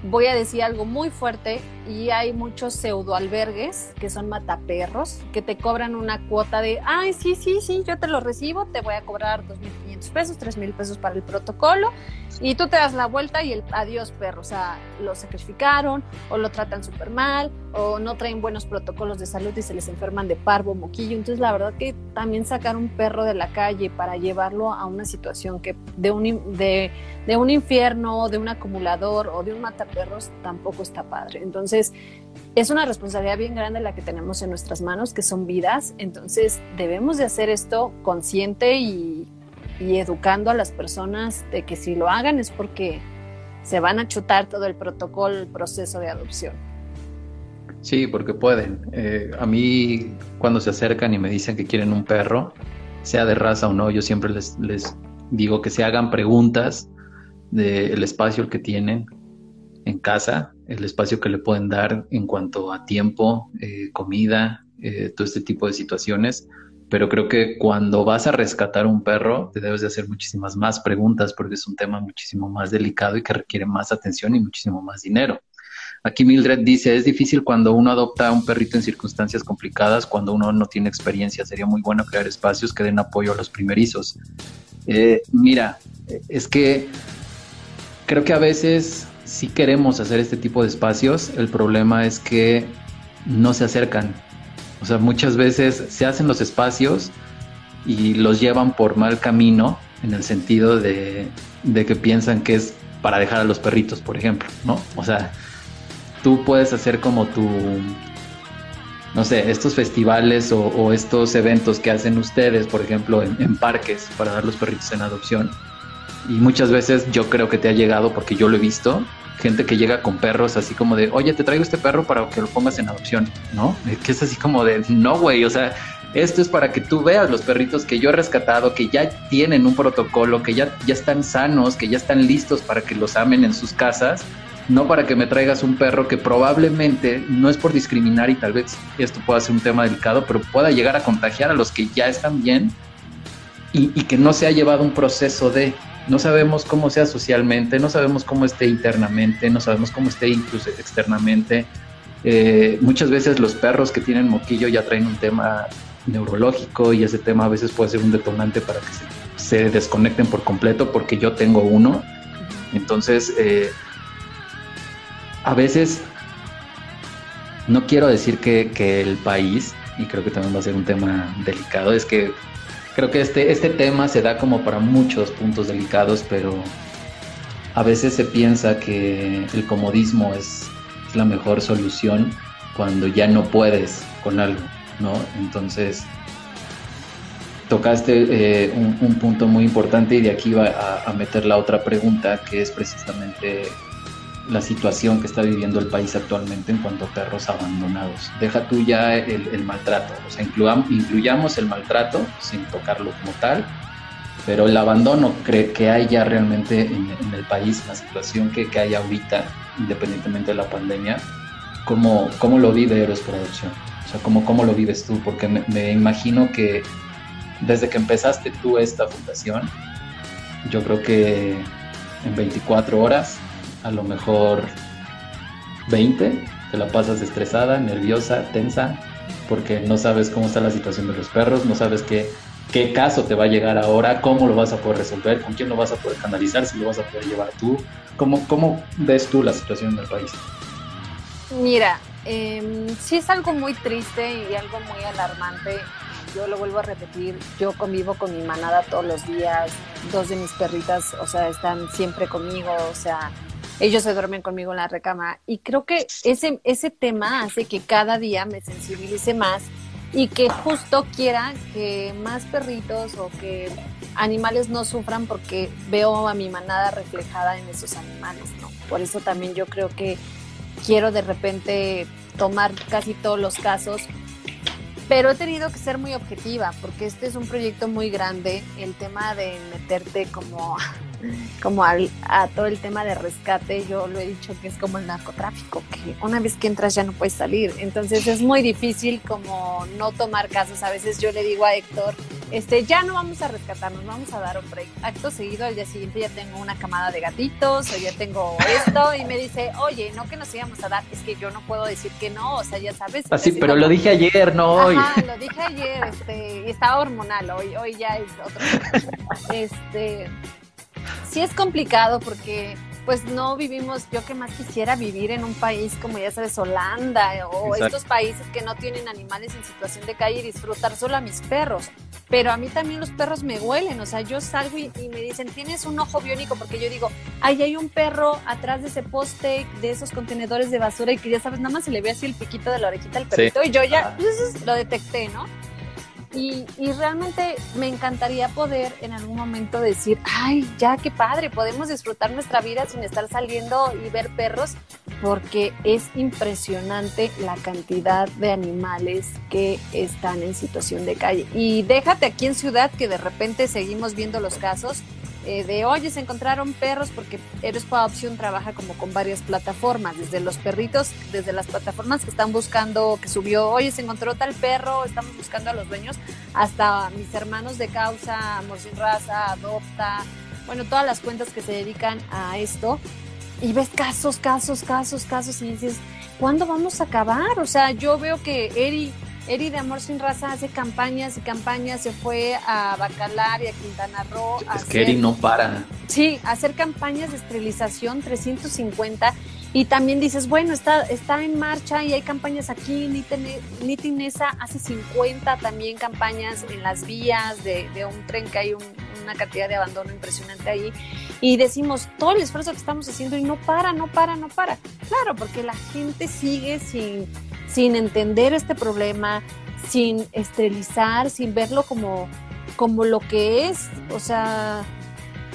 voy a decir algo muy fuerte y hay muchos pseudo albergues que son mataperros que te cobran una cuota de, ay, sí, sí, sí, yo te lo recibo, te voy a cobrar 2.500 pesos, 3.000 pesos para el protocolo y tú te das la vuelta y el adiós perro, o sea, lo sacrificaron o lo tratan súper mal o no traen buenos protocolos de salud y se les enferman de parvo, moquillo. Entonces, la verdad que también sacar un perro de la calle para llevarlo a una situación que de un, de, de un infierno, de un acumulador o de un mataperros tampoco está padre. Entonces, es una responsabilidad bien grande la que tenemos en nuestras manos, que son vidas. Entonces, debemos de hacer esto consciente y y educando a las personas de que si lo hagan es porque se van a chutar todo el protocolo, el proceso de adopción. Sí, porque pueden. Eh, a mí cuando se acercan y me dicen que quieren un perro, sea de raza o no, yo siempre les, les digo que se hagan preguntas del espacio que tienen en casa, el espacio que le pueden dar en cuanto a tiempo, eh, comida, eh, todo este tipo de situaciones pero creo que cuando vas a rescatar un perro te debes de hacer muchísimas más preguntas porque es un tema muchísimo más delicado y que requiere más atención y muchísimo más dinero. Aquí Mildred dice, es difícil cuando uno adopta a un perrito en circunstancias complicadas, cuando uno no tiene experiencia, sería muy bueno crear espacios que den apoyo a los primerizos. Eh, mira, es que creo que a veces sí queremos hacer este tipo de espacios, el problema es que no se acercan, o sea, muchas veces se hacen los espacios y los llevan por mal camino en el sentido de, que piensan que es para dejar a los perritos, por ejemplo, ¿no? O sea, tú puedes hacer como tu, no sé, estos festivales o, estos eventos que hacen ustedes, por ejemplo, en, en, parques para dar los perritos en adopción. Y muchas veces yo creo que te ha llegado, porque yo lo he visto, gente que llega con perros así como de, oye, te traigo este perro para que lo pongas en adopción, ¿no? Que es así como de, no, güey, o sea, esto es para que tú veas los perritos que yo he rescatado, que ya tienen un protocolo, que ya, ya están sanos, que ya están listos para que los amen en sus casas, no para que me traigas un perro que probablemente no es por discriminar y tal vez esto pueda ser un tema delicado, pero pueda llegar a contagiar a los que ya están bien y, y que no se ha llevado un proceso de, no sabemos cómo sea socialmente, no sabemos cómo esté internamente, no sabemos cómo esté incluso externamente. Eh, muchas veces los perros que tienen moquillo ya traen un tema neurológico y ese tema a veces puede ser un detonante para que se, desconecten por completo porque yo tengo uno. Entonces, eh, a veces no quiero decir que, que, el país, y creo que también va a ser un tema delicado, es que creo que este, este tema se da como para muchos puntos delicados, pero a veces se piensa que el comodismo es, la mejor solución cuando ya no puedes con algo, ¿no? Entonces, tocaste eh, un, punto muy importante y de aquí va a, a, meter la otra pregunta, que es precisamente la situación que está viviendo el país actualmente en cuanto a perros abandonados. Deja tú ya el, maltrato, o sea, incluyamos el maltrato sin tocarlo como tal, pero el abandono cree que hay ya realmente en, el país, la situación que, que, hay ahorita, independientemente de la pandemia, ¿cómo, cómo lo vive Héroes por Adopción? O sea, ¿cómo, cómo lo vives tú? Porque me, me, imagino que desde que empezaste tú esta fundación, yo creo que en 24 horas, a lo mejor 20, te la pasas estresada, nerviosa, tensa, porque no sabes cómo está la situación de los perros, no sabes qué qué caso te va a llegar ahora, cómo lo vas a poder resolver, con quién lo vas a poder canalizar, si lo vas a poder llevar tú. ¿Cómo, cómo ves tú la situación del país? Mira, eh, sí es algo muy triste y algo muy alarmante. Yo lo vuelvo a repetir, yo convivo con mi manada todos los días, dos de mis perritas, o sea, están siempre conmigo, o sea, ellos se duermen conmigo en la recama y creo que ese, ese tema hace que cada día me sensibilice más y que justo quiera que más perritos o que animales no sufran porque veo a mi manada reflejada en esos animales. Por eso también yo creo que quiero de repente tomar casi todos los casos, pero he tenido que ser muy objetiva porque este es un proyecto muy grande, el tema de meterte como como al, a todo el tema de rescate, yo lo he dicho que es como el narcotráfico, que una vez que entras ya no puedes salir. Entonces es muy difícil como no tomar casos. A veces yo le digo a Héctor, este, ya no vamos a rescatarnos, vamos a dar un break. Acto seguido, al día siguiente ya tengo una camada de gatitos o ya tengo esto y me dice, oye, no que nos íbamos a dar, es que yo no puedo decir que no, o sea, ya sabes. Así, pero lo dije ayer, no hoy. Ajá, lo dije ayer, este, y estaba hormonal, hoy, hoy ya es otro. Este, sí es complicado porque pues no vivimos, yo que más quisiera vivir en un país como ya sabes, Holanda o estos países que no tienen animales en situación de calle y disfrutar solo a mis perros. Pero a mí también los perros me huelen, o sea, yo salgo y, me dicen, tienes un ojo biónico, porque yo digo, ahí hay un perro atrás de ese poste, de esos contenedores de basura y que ya sabes, nada más se le ve así el piquito de la orejita al perrito y yo ya lo detecté, ¿no? Y, realmente me encantaría poder en algún momento decir, ay, ya qué padre, podemos disfrutar nuestra vida sin estar saliendo y ver perros, porque es impresionante la cantidad de animales que están en situación de calle. Y déjate aquí en ciudad que de repente seguimos viendo los casos eh, de, oye, se encontraron perros, porque Eres por Adopción trabaja como con varias plataformas, desde los perritos, desde las plataformas que están buscando, que subió, oye, se encontró tal perro, estamos buscando a los dueños, hasta mis hermanos de causa, Amor sin Raza, Adopta, bueno, todas las cuentas que se dedican a esto. Y ves casos, casos, casos, casos, y dices, ¿cuándo vamos a acabar? O sea, yo veo que Eri Eri de Amor Sin Raza hace campañas y campañas, se fue a Bacalar y a Quintana Roo. Es que Eri no para. Sí, hacer campañas de esterilización 350 y también dices, bueno, está, está en marcha y hay campañas aquí, Nitinesa hace 50 también campañas en las vías de, un tren que hay una cantidad de abandono impresionante ahí. Y decimos, todo el esfuerzo que estamos haciendo y no para, no para, no para. Claro, porque la gente sigue sin sin entender este problema, sin esterilizar, sin verlo como, como lo que es. O sea,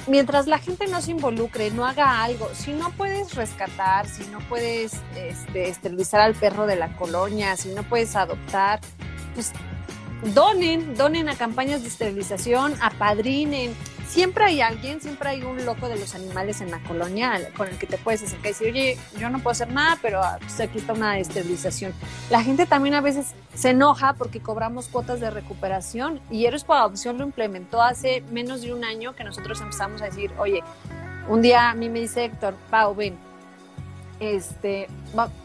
mientras la gente no se involucre, no haga algo, si no puedes rescatar, si no puedes este, esterilizar al perro de la colonia, si no puedes adoptar, pues donen, donen a campañas de esterilización, apadrinen siempre hay alguien, siempre hay un loco de los animales en la colonia con el que te puedes acercar y decir, oye, yo no puedo hacer nada, pero pues, aquí está una esterilización. La gente también a veces se enoja porque cobramos cuotas de recuperación y Héroes por Adopción lo implementó hace menos de un año que nosotros empezamos a decir, oye, un día a mí me dice Héctor, Pau, ven, este,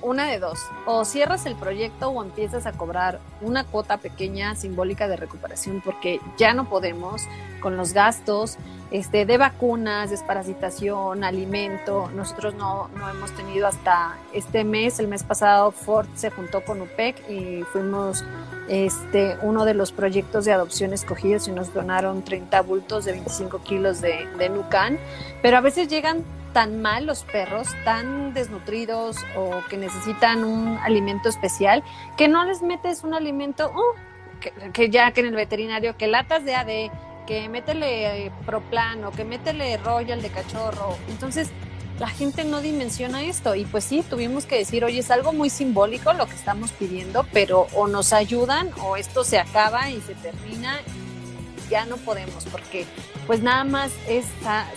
una de dos, o cierras el proyecto o empiezas a cobrar una cuota pequeña simbólica de recuperación porque ya no podemos con los gastos este, de vacunas, desparasitación, alimento. Nosotros no, no hemos tenido hasta este mes, el mes pasado Ford se juntó con UPEC y fuimos este, uno de los proyectos de adopción escogidos y nos donaron 30 bultos de 25 kilos de, de Nucan, pero a veces llegan tan mal los perros, tan desnutridos o que necesitan un alimento especial, que no les metes un alimento, uh, que, ya que en el veterinario, que latas de AD, que métele Proplan o que métele Royal de cachorro. Entonces, la gente no dimensiona esto y pues sí, tuvimos que decir, oye, es algo muy simbólico lo que estamos pidiendo, pero o nos ayudan o esto se acaba y se termina ya no podemos porque pues nada más es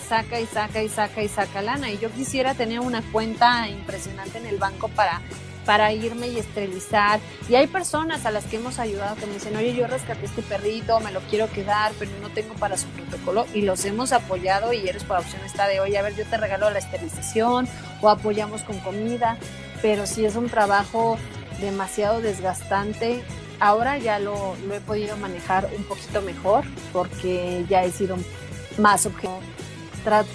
saca y saca y saca y saca lana. Y yo quisiera tener una cuenta impresionante en el banco para, para irme y esterilizar. Y hay personas a las que hemos ayudado que me dicen, oye, yo rescaté este perrito, me lo quiero quedar, pero no tengo para su protocolo. Y los hemos apoyado y eres por opción está de, oye, a ver, yo te regalo la esterilización o apoyamos con comida. Pero sí es un trabajo demasiado desgastante ahora ya lo, he podido manejar un poquito mejor porque ya he sido más objetivo. Trato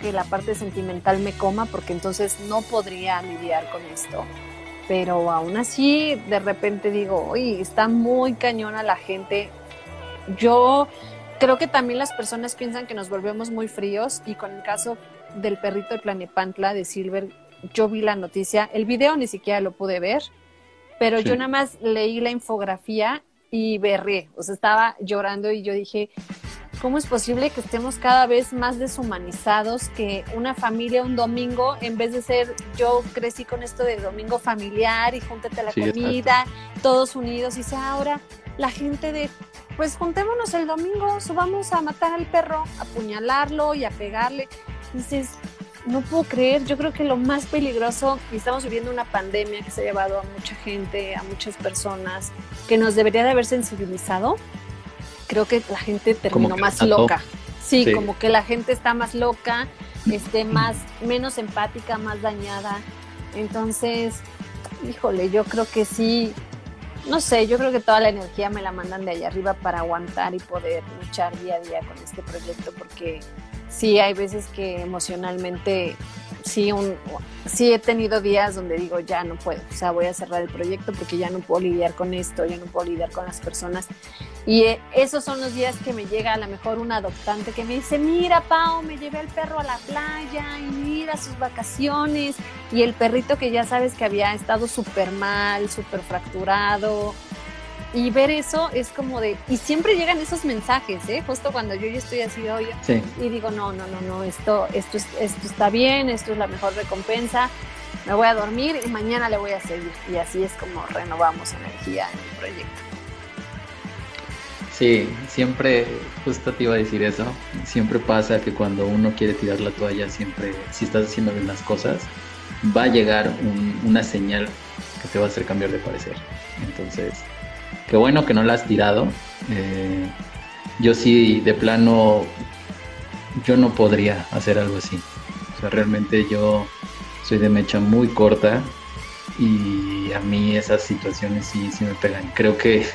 que la parte sentimental me coma porque entonces no podría lidiar con esto. Pero aún así, de repente digo, oye, está muy cañona la gente. Yo creo que también las personas piensan que nos volvemos muy fríos y con el caso del perrito de Planepantla de Silver, yo vi la noticia, el video ni siquiera lo pude ver, pero yo nada más leí la infografía y berré, o sea, estaba llorando y yo dije, ¿cómo es posible que estemos cada vez más deshumanizados que una familia un domingo, en vez de ser, yo crecí con esto de domingo familiar y júntate a la comida, todos unidos, y sea ahora la gente de, pues juntémonos el domingo, subamos a matar al perro, a apuñalarlo y a pegarle. Dices, no puedo creer, yo creo que lo más peligroso, y estamos viviendo una pandemia que se ha llevado a mucha gente, a muchas personas, que nos debería de haber sensibilizado, creo que la gente terminó más loca. Sí, como que la gente está más loca, este, más, menos empática, más dañada. Entonces, híjole, yo creo que sí, no sé, yo creo que toda la energía me la mandan de allá arriba para aguantar y poder luchar día a día con este proyecto, porque sí hay veces que emocionalmente sí, sí he tenido días donde digo, ya no puedo, o sea, voy a cerrar el proyecto porque ya no puedo lidiar con esto, ya no puedo lidiar con las personas. Y eh, esos son los días que me llega a lo mejor un adoptante que me dice, mira, Pau, me llevé al perro a la playa y mira sus vacaciones. Y el perrito que ya sabes que había estado súper mal, súper fracturado, y ver eso es como de, y siempre llegan esos mensajes, ¿eh? Justo cuando yo ya estoy así, oye, y digo, no, no, no, no, esto, esto, esto está bien, esto es la mejor recompensa, me voy a dormir y mañana le voy a seguir. Y así es como renovamos energía en el proyecto. Sí, siempre, justo te iba a decir eso, siempre pasa que cuando uno quiere tirar la toalla, siempre, si estás haciendo bien las cosas, va a llegar una señal que te va a hacer cambiar de parecer. Entonces, Qué bueno que no la has tirado. Eh, yo sí, de plano, yo no podría hacer algo así. O sea, realmente yo soy de mecha muy corta y a mí esas situaciones sí, sí me pegan. Creo que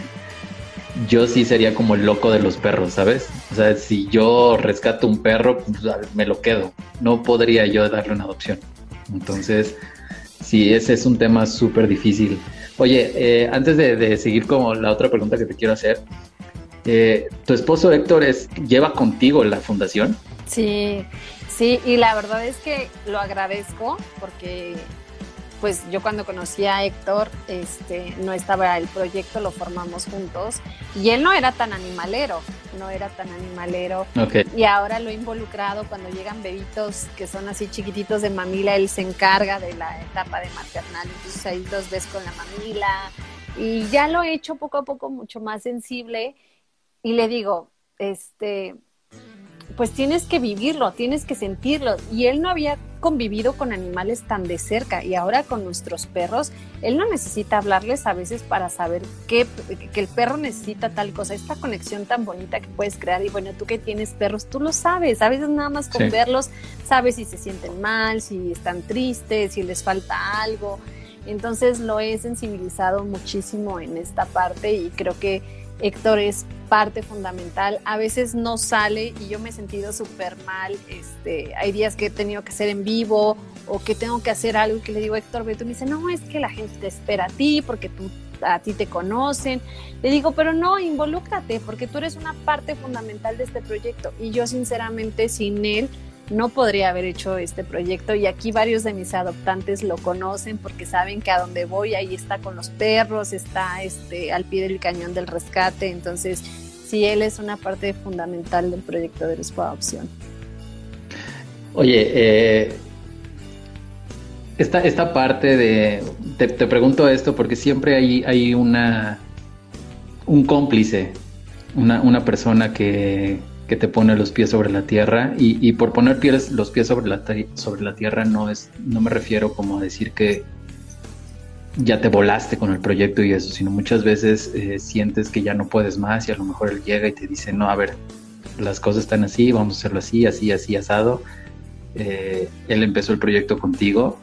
yo sí sería como el loco de los perros, ¿sabes? O sea, si yo rescato un perro, pues, me lo quedo. No podría yo darle una adopción. Entonces, sí, ese es un tema súper difícil. Oye, eh, antes de, seguir como la otra pregunta que te quiero hacer, eh, ¿tu esposo Héctor es, lleva contigo la fundación? Sí, sí, y la verdad es que lo agradezco porque pues yo cuando conocí a Héctor, este, no estaba el proyecto, lo formamos juntos y él no era tan animalero, no era tan animalero. Y ahora lo he involucrado cuando llegan bebitos que son así chiquititos de mamila, él se encarga de la etapa de maternal, entonces ahí los ves con la mamila y ya lo he hecho poco a poco mucho más sensible y le digo, este, pues tienes que vivirlo, tienes que sentirlo. Y él no había convivido con animales tan de cerca y ahora con nuestros perros, él no necesita hablarles a veces para saber que, que el perro necesita tal cosa, esta conexión tan bonita que puedes crear y bueno, tú que tienes perros, tú lo sabes, a veces nada más con verlos sabes si se sienten mal, si están tristes, si les falta algo. Entonces lo he sensibilizado muchísimo en esta parte y creo que Héctor es parte fundamental. A veces no sale y yo me he sentido súper mal. Este, hay días que he tenido que hacer en vivo o que tengo que hacer algo y que le digo, Héctor, pero tú me dice, no, es que la gente te espera a ti porque tú, a ti te conocen. Le digo, pero no, involúcrate porque tú eres una parte fundamental de este proyecto. Y yo sinceramente sin él no podría haber hecho este proyecto y aquí varios de mis adoptantes lo conocen porque saben que a donde voy ahí está con los perros, está este, al pie del cañón del rescate, entonces sí, él es una parte fundamental del proyecto de Respo Adopción. Oye, eh, esta, esta parte de, te, pregunto esto porque siempre hay, hay una, un cómplice, una, una persona que, que te pone los pies sobre la tierra y, por poner pies, los pies sobre la, sobre la tierra no es no me refiero como a decir que ya te volaste con el proyecto y eso, sino muchas veces eh, sientes que ya no puedes más y a lo mejor él llega y te dice, no, a ver, las cosas están así, vamos a hacerlo así, así, así, asado. Eh, él empezó el proyecto contigo,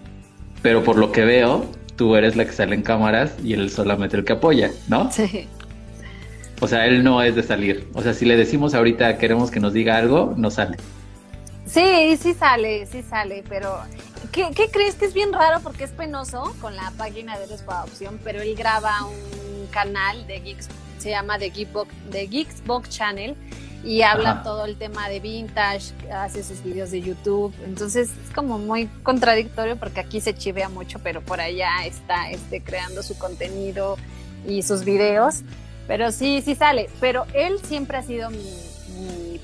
pero por lo que veo, tú eres la que sale en cámaras y él solamente el que apoya, ¿no? Sí. O sea, él no es de salir. O sea, si le decimos ahorita queremos que nos diga algo, no sale. Sí, sí sale, sí sale, pero ¿qué, crees que es bien raro porque es penoso con la página de Despo Opción, pero él graba un canal de Geeks, se llama The Geekbox, The Geeksbox Channel y habla todo el tema de vintage, hace sus videos de YouTube, entonces es como muy contradictorio porque aquí se chivea mucho, pero por allá está este, creando su contenido y sus videos pero sí, sí sale. Pero él siempre ha sido mi,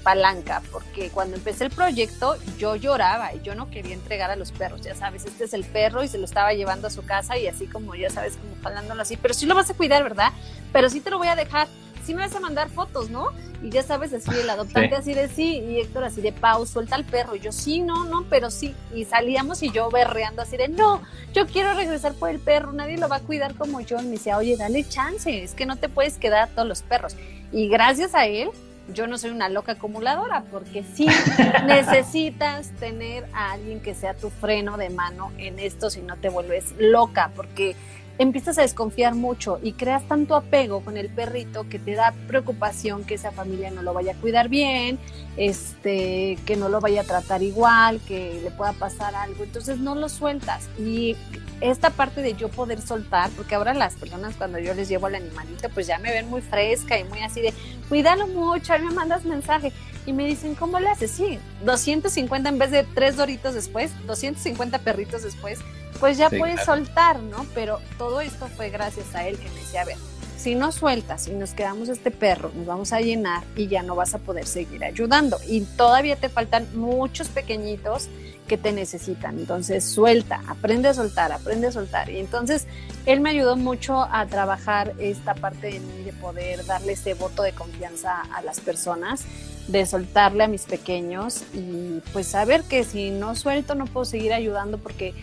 palanca, porque cuando empecé el proyecto yo lloraba y yo no quería entregar a los perros, ya sabes, este es el perro y se lo estaba llevando a su casa y así como, ya sabes, como jalándolo así, pero sí lo vas a cuidar, ¿verdad? Pero sí te lo voy a dejar sí me vas a mandar fotos, ¿no? Y ya sabes, así el adoptante así de sí, y Héctor así de pau, suelta al perro. Y yo, sí, no, no, pero sí. Y salíamos y yo berreando así de, no, yo quiero regresar por el perro, nadie lo va a cuidar como yo. Y me decía, oye, dale chance, es que no te puedes quedar a todos los perros. Y gracias a él, yo no soy una loca acumuladora, porque sí necesitas tener a alguien que sea tu freno de mano en esto si no te vuelves loca, porque empiezas a desconfiar mucho y creas tanto apego con el perrito que te da preocupación que esa familia no lo vaya a cuidar bien, este, que no lo vaya a tratar igual, que le pueda pasar algo. Entonces no lo sueltas. Y esta parte de yo poder soltar, porque ahora las personas cuando yo les llevo al animalito, pues ya me ven muy fresca y muy así de, cuídalo mucho, a mí me mandas mensaje. Y me dicen, ¿cómo le haces? Sí, 250 en vez de tres doritos después, 250 perritos después, pues ya puedes soltar, ¿no? Pero todo esto fue gracias a él que me decía, a ver, si no sueltas y nos quedamos este perro, nos vamos a llenar y ya no vas a poder seguir ayudando. Y todavía te faltan muchos pequeñitos que te necesitan. Entonces suelta, aprende a soltar, aprende a soltar. Y entonces él me ayudó mucho a trabajar esta parte de mí, de poder darle ese voto de confianza a las personas, de soltarle a mis pequeños y pues saber que si no suelto no puedo seguir ayudando porque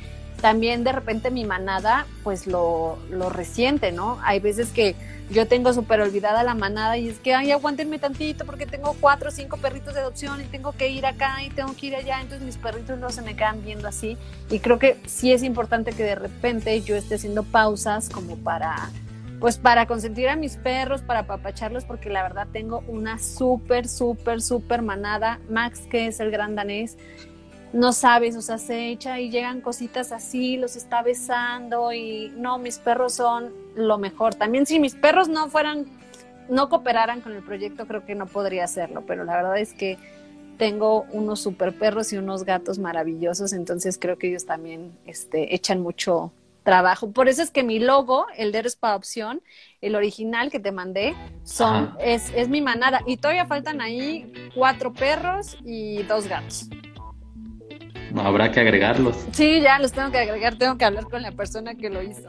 también de repente mi manada pues lo, lo resiente, ¿no? Hay veces que yo tengo súper olvidada la manada y es que, ay, aguántenme tantito porque tengo cuatro o cinco perritos de adopción y tengo que ir acá y tengo que ir allá, entonces mis perritos no se me quedan viendo así. Y creo que sí es importante que de repente yo esté haciendo pausas como para, pues para consentir a mis perros, para apapacharlos, porque la verdad tengo una súper, súper, súper manada. Max, que es el gran danés, no sabes, o sea, se echa y llegan cositas así, los está besando y no, mis perros son lo mejor. También si mis perros no fueran, no cooperaran con el proyecto, creo que no podría hacerlo, pero la verdad es que tengo unos super perros y unos gatos maravillosos, entonces creo que ellos también este, echan mucho trabajo. Por eso es que mi logo, el de Eres para Opción, el original que te mandé, son, es, es mi manada. Y todavía faltan ahí cuatro perros y dos gatos. Habrá que agregarlos. Sí, ya los tengo que agregar, tengo que hablar con la persona que lo hizo.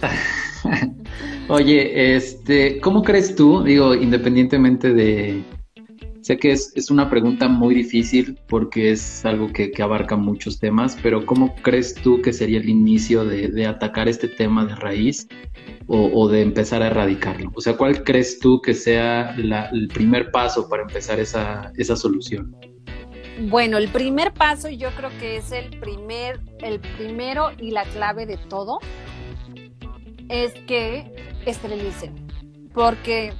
Oye, este, ¿cómo crees tú, digo, independientemente de, Sé que es, es una pregunta muy difícil porque es algo que, que, abarca muchos temas, pero ¿cómo crees tú que sería el inicio de, de atacar este tema de raíz o, o, de empezar a erradicarlo? O sea, ¿cuál crees tú que sea la, el primer paso para empezar esa, esa solución? Bueno, el primer paso yo creo que es el primer, el primero y la clave de todo es que esterilicen, porque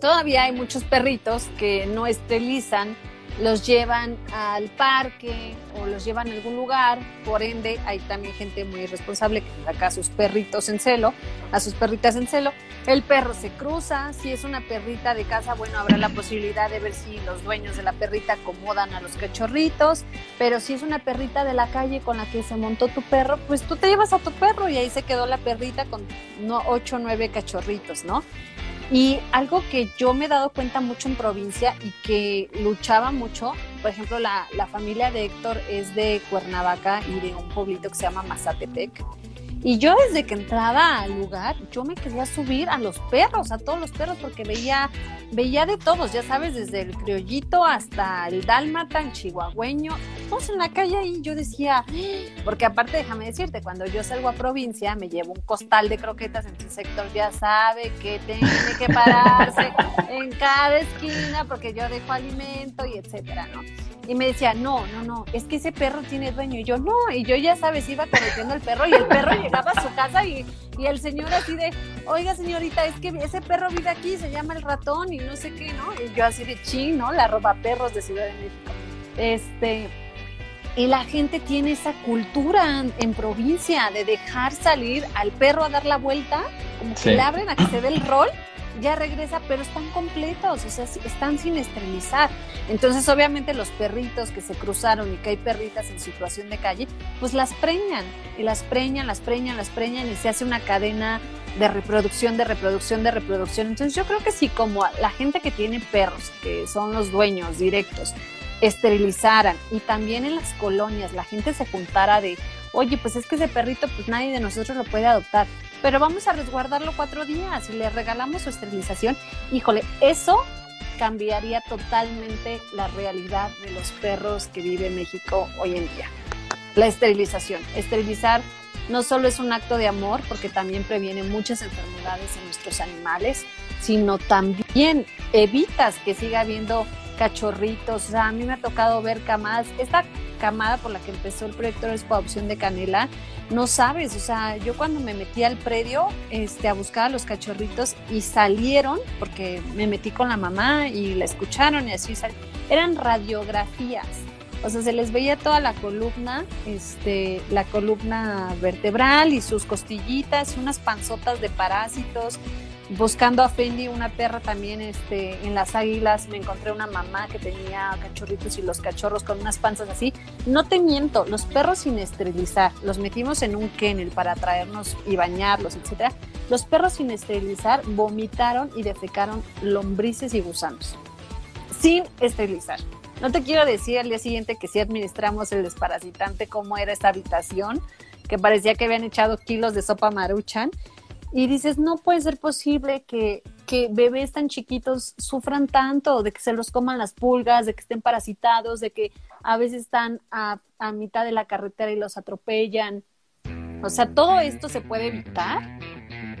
todavía hay muchos perritos que no esterilizan los llevan al parque o los llevan a algún lugar, por ende hay también gente muy irresponsable que saca a sus perritos en celo, a sus perritas en celo, el perro se cruza, si es una perrita de casa, bueno, habrá la posibilidad de ver si los dueños de la perrita acomodan a los cachorritos, pero si es una perrita de la calle con la que se montó tu perro, pues tú te llevas a tu perro y ahí se quedó la perrita con no, ocho o nueve cachorritos, ¿no? Y algo que yo me he dado cuenta mucho en provincia y que luchaba mucho, por ejemplo, la, la familia de Héctor es de Cuernavaca y de un pueblito que se llama Mazatepec. Y yo desde que entraba al lugar, yo me quería subir a los perros, a todos los perros, porque veía, veía de todos, ya sabes, desde el criollito hasta el dálmata, el chihuahueño, todos en la calle y yo decía, porque aparte déjame decirte, cuando yo salgo a provincia me llevo un costal de croquetas, entonces Héctor ya sabe que tiene que pararse en cada esquina porque yo dejo alimento y etcétera, ¿no? Y me decía, no, no, no, es que ese perro tiene dueño. Y yo, no, y yo ya sabes, iba corriendo el perro y el perro llegaba a su casa y, y, el señor así de, oiga señorita, es que ese perro vive aquí, se llama el ratón y no sé qué, ¿no? Y yo así de ching, ¿no? La roba perros de Ciudad de México. Este, y la gente tiene esa cultura en, provincia de dejar salir al perro a dar la vuelta, como que sí. le abren a que se dé el rol ya regresa, pero están completos, o sea, están sin esterilizar. Entonces, obviamente, los perritos que se cruzaron y que hay perritas en situación de calle, pues las preñan, y las preñan, las preñan, las preñan, y se hace una cadena de reproducción, de reproducción, de reproducción. Entonces, yo creo que sí, como la gente que tiene perros, que son los dueños directos, esterilizaran y también en las colonias la gente se juntara de, oye, pues es que ese perrito, pues nadie de nosotros lo puede adoptar, pero vamos a resguardarlo cuatro días y le regalamos su esterilización. Híjole, eso cambiaría totalmente la realidad de los perros que vive México hoy en día. La esterilización. Esterilizar no solo es un acto de amor, porque también previene muchas enfermedades en nuestros animales, sino también evitas que siga habiendo cachorritos. O sea, a mí me ha tocado ver camadas. Esta camada por la que empezó el proyecto de adopción de Canela, no sabes, o sea, yo cuando me metí al predio este, a buscar a los cachorritos y salieron, porque me metí con la mamá y la escucharon y así salieron, eran radiografías. O sea, se les veía toda la columna, este, la columna vertebral y sus costillitas unas panzotas de parásitos buscando a Fendi, una perra también este, en las águilas, me encontré una mamá que tenía cachorritos y los cachorros con unas panzas así. No te miento, los perros sin esterilizar, los metimos en un kennel para traernos y bañarlos, etcétera. Los perros sin esterilizar vomitaron y defecaron lombrices y gusanos, sin esterilizar. No te quiero decir al día siguiente que sí administramos el desparasitante, cómo era esta habitación, que parecía que habían echado kilos de sopa maruchan y dices, no puede ser posible que, que, bebés tan chiquitos sufran tanto, de que se los coman las pulgas, de que estén parasitados, de que a veces están a, a mitad de la carretera y los atropellan. O sea, todo esto se puede evitar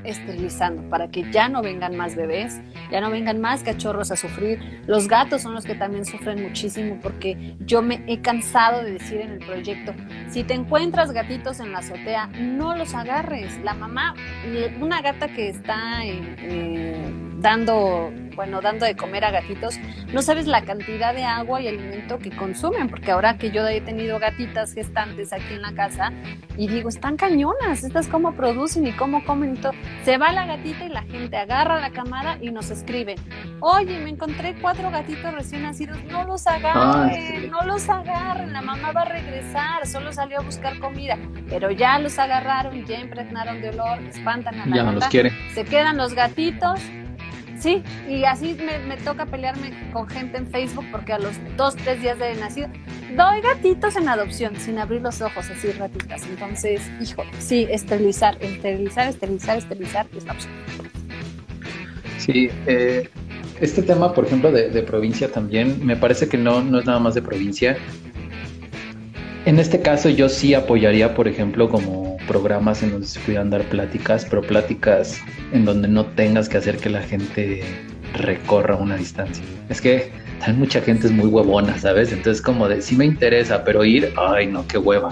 esterilizando para que ya no vengan más bebés, ya no vengan más cachorros a sufrir. Los gatos son los que también sufren muchísimo porque yo me he cansado de decir en el proyecto, si te encuentras gatitos en la azotea, no los agarres. La mamá, una gata que está eh, dando, bueno, dando de comer a gatitos, no sabes la cantidad de agua y alimento que consumen, porque ahora que yo he tenido gatitas gestantes aquí en la casa y digo, están cañonas, estas cómo producen y cómo comen y todo. Se va la gatita y la gente agarra la camada y nos escribe, oye, me encontré cuatro gatitos recién nacidos, no los agarren, sí. no los agarren, la mamá va a regresar, solo salió a buscar comida, pero ya los agarraron, ya impregnaron de olor, espantan a la ya gata, no los quiere. se quedan los gatitos, Sí, y así me, toca pelearme con gente en Facebook porque a los dos, tres días de nacido doy gatitos en adopción sin abrir los ojos, así ratitas. Entonces, hijo, sí, esterilizar, esterilizar, esterilizar, esterilizar es la opción. Sí, eh, este tema, por ejemplo, de, de, provincia también, me parece que no, no es nada más de provincia. En este caso yo sí apoyaría, por ejemplo, como programas en donde se pudieran dar pláticas, pero pláticas en donde no tengas que hacer que la gente recorra una distancia. Es que hay mucha gente es muy huevona, ¿sabes? Entonces como de, sí me interesa, pero ir, ay no, qué hueva.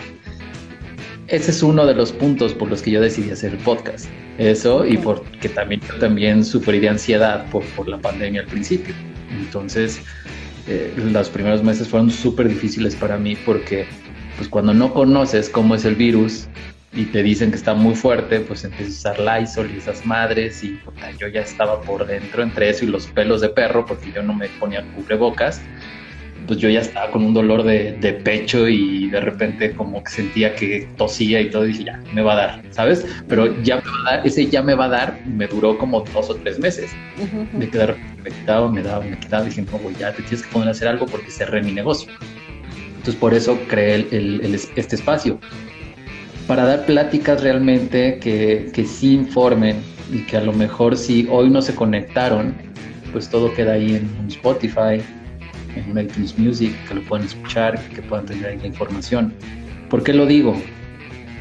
Ese es uno de los puntos por los que yo decidí hacer el podcast. Eso y porque también yo también sufrí de ansiedad por, por la pandemia al principio. Entonces, eh, los primeros meses fueron súper difíciles para mí porque pues cuando no conoces cómo es el virus, y te dicen que está muy fuerte, pues empiezas a usar Lysol y esas madres y yo ya estaba por dentro entre eso y los pelos de perro porque yo no me ponía cubrebocas, pues yo ya estaba con un dolor de, de, pecho y de repente como que sentía que tosía y todo y dije, ya, me va a dar, ¿sabes? Pero ya me va a dar, ese ya me va a dar, me duró como dos o tres meses. De que de repente me quitaba, me daba, me quitaba, dije, no, güey, ya te tienes que poner a hacer algo porque cerré mi negocio. Entonces por eso creé el, el, este espacio para dar pláticas realmente que, que sí informen y que a lo mejor si hoy no se conectaron, pues todo queda ahí en Spotify, en iTunes Music, que lo puedan escuchar, que puedan tener ahí la información. ¿Por qué lo digo?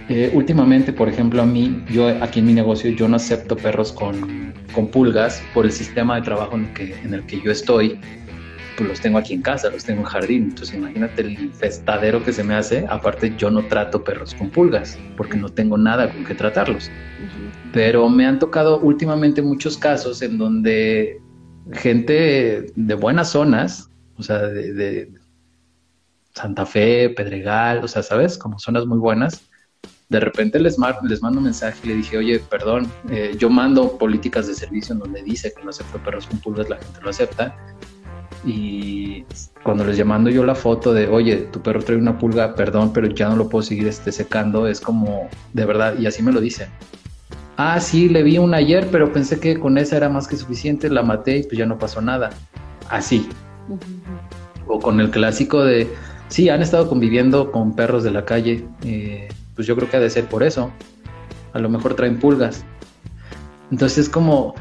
Eh, últimamente, por ejemplo, a mí, yo aquí en mi negocio, yo no acepto perros con, con pulgas por el sistema de trabajo en que, en el que yo estoy pues los tengo aquí en casa, los tengo en jardín. Entonces imagínate el festadero que se me hace. Aparte yo no trato perros con pulgas porque no tengo nada con que tratarlos. Pero me han tocado últimamente muchos casos en donde gente de buenas zonas, o sea, de, Santa Fe, Pedregal, o sea, ¿sabes? Como zonas muy buenas. De repente les, les mando un mensaje y le dije, oye, perdón, eh, yo mando políticas de servicio en donde dice que no acepto perros con pulgas, la gente lo acepta y cuando les llamando yo la foto de, oye, tu perro trae una pulga, perdón, pero ya no lo puedo seguir este, secando, es como, de verdad, y así me lo dicen. Ah, sí, le vi una ayer, pero pensé que con esa era más que suficiente, la maté y pues ya no pasó nada. Así. O con el clásico de, sí, han estado conviviendo con perros de la calle, eh, pues yo creo que ha de ser por eso. A lo mejor traen pulgas. Entonces es como,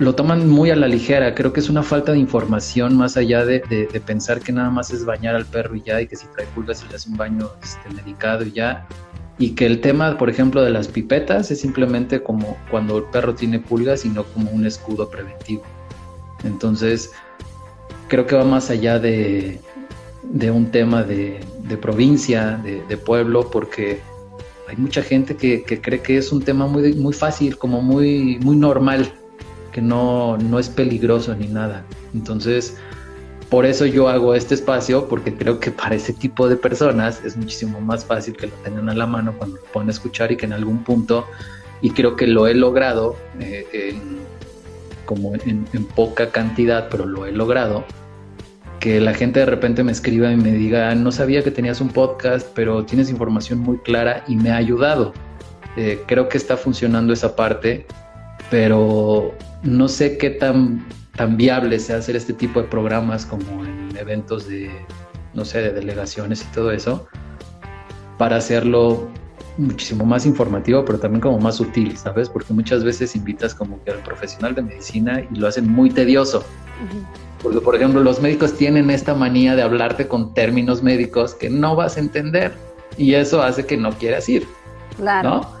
lo toman muy a la ligera. Creo que es una falta de información más allá de, pensar que nada más es bañar al perro y ya, y que si trae pulgas se le hace un baño este, medicado y ya. Y que el tema, por ejemplo, de las pipetas es simplemente como cuando el perro tiene pulgas y no como un escudo preventivo. Entonces, creo que va más allá de, un tema de, provincia, de, pueblo, porque hay mucha gente que, que, cree que es un tema muy, muy fácil, como muy, muy normal que no, no es peligroso ni nada. Entonces, por eso yo hago este espacio, porque creo que para ese tipo de personas es muchísimo más fácil que lo tengan a la mano cuando lo puedan escuchar y que en algún punto, y creo que lo he logrado, eh, como en, poca cantidad, pero lo he logrado, que la gente de repente me escriba y me diga, no sabía que tenías un podcast, pero tienes información muy clara y me ha ayudado. Eh, creo que está funcionando esa parte, pero no sé qué tan, tan viable sea hacer este tipo de programas como en eventos de, no sé, de delegaciones y todo eso, para hacerlo muchísimo más informativo, pero también como más útil, ¿sabes? Porque muchas veces invitas como que al profesional de medicina y lo hacen muy tedioso. Porque, por ejemplo, los médicos tienen esta manía de hablarte con términos médicos que no vas a entender y eso hace que no quieras ir. Claro. ¿no?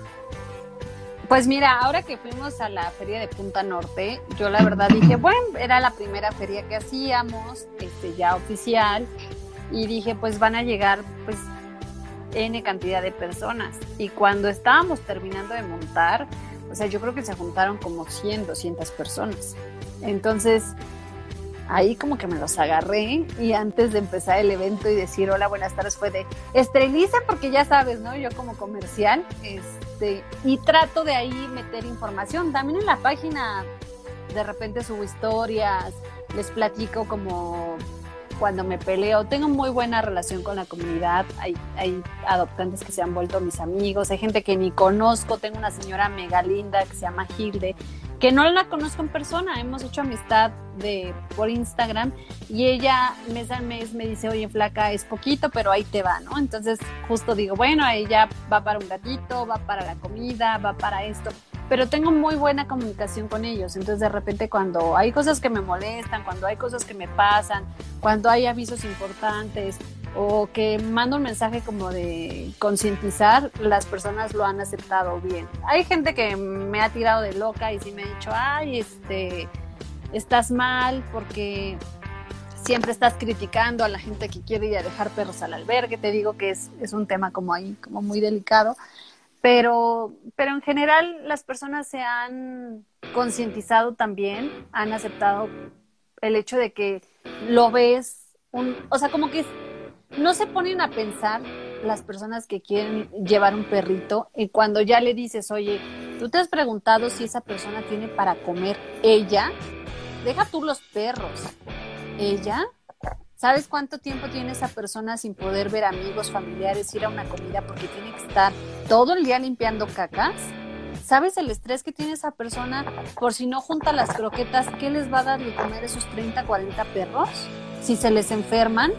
Pues mira, ahora que fuimos a la feria de Punta Norte, yo la verdad dije, bueno, era la primera feria que hacíamos, este, ya oficial, y dije, pues van a llegar, pues, N cantidad de personas. Y cuando estábamos terminando de montar, o sea, yo creo que se juntaron como 100, 200 personas. Entonces, ahí como que me los agarré y antes de empezar el evento y decir hola, buenas tardes fue de esteriliza porque ya sabes, ¿no? Yo como comercial, este, y trato de ahí meter información. También en la página de repente subo historias, les platico como cuando me peleo. Tengo muy buena relación con la comunidad. Hay, hay adoptantes que se han vuelto mis amigos. Hay gente que ni conozco. Tengo una señora mega linda que se llama Hilde, que no la conozco en persona. Hemos hecho amistad de, por Instagram y ella mes al mes me dice, oye, flaca, es poquito, pero ahí te va, ¿no? Entonces justo digo, bueno, ella va para un gatito, va para la comida, va para esto. Pero tengo muy buena comunicación con ellos. Entonces, de repente, cuando hay cosas que me molestan, cuando hay cosas que me pasan, cuando hay avisos importantes o que mando un mensaje como de concientizar, las personas lo han aceptado bien. Hay gente que me ha tirado de loca y sí me ha dicho, ay, este, estás mal porque siempre estás criticando a la gente que quiere ir a dejar perros al albergue. Te digo que es, es un tema como ahí, como muy delicado pero, pero en general las personas se han concientizado también, han aceptado el hecho de que lo ves, un, o sea, como que no se ponen a pensar las personas que quieren llevar un perrito y cuando ya le dices, oye, tú te has preguntado si esa persona tiene para comer ella, deja tú los perros, ella ¿Sabes cuánto tiempo tiene esa persona sin poder ver amigos, familiares, ir a una comida porque tiene que estar todo el día limpiando cacas? ¿Sabes el estrés que tiene esa persona por si no junta las croquetas? ¿Qué les va a dar de comer esos 30, 40 perros? Si se les enferman,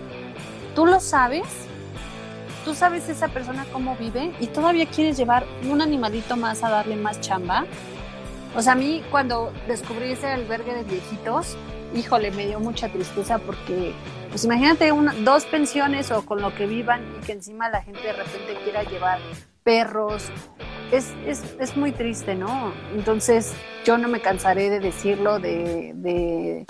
¿tú lo sabes? ¿Tú sabes esa persona cómo vive? ¿Y todavía quieres llevar un animalito más a darle más chamba? O sea, a mí cuando descubrí ese albergue de viejitos, híjole, me dio mucha tristeza porque, pues imagínate una, dos pensiones o con lo que vivan y que encima la gente de repente quiera llevar perros. Es, es, es muy triste, ¿no? Entonces yo no me cansaré de decirlo, de, de,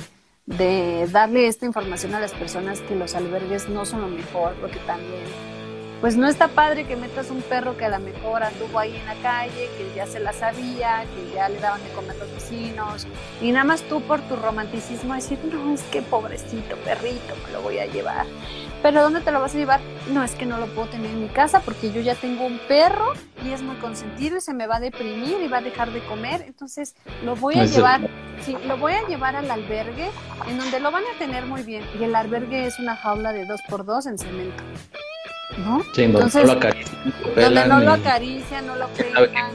de darle esta información a las personas que los albergues no son lo mejor, porque también pues no está padre que metas un perro que a lo mejor anduvo ahí en la calle, que ya se la sabía, que ya le daban de comer los vecinos, y nada más tú por tu romanticismo decir, no, es que pobrecito perrito, me lo voy a llevar. Pero ¿dónde te lo vas a llevar? No, es que no lo puedo tener en mi casa porque yo ya tengo un perro y es muy consentido y se me va a deprimir y va a dejar de comer. Entonces lo voy a llevar, sí, lo voy a llevar al albergue en donde lo van a tener muy bien. Y el albergue es una jaula de dos por dos en cemento. ¿No? Sí, Entonces, no lo acaricia, donde no lo acaricia, no lo pegan.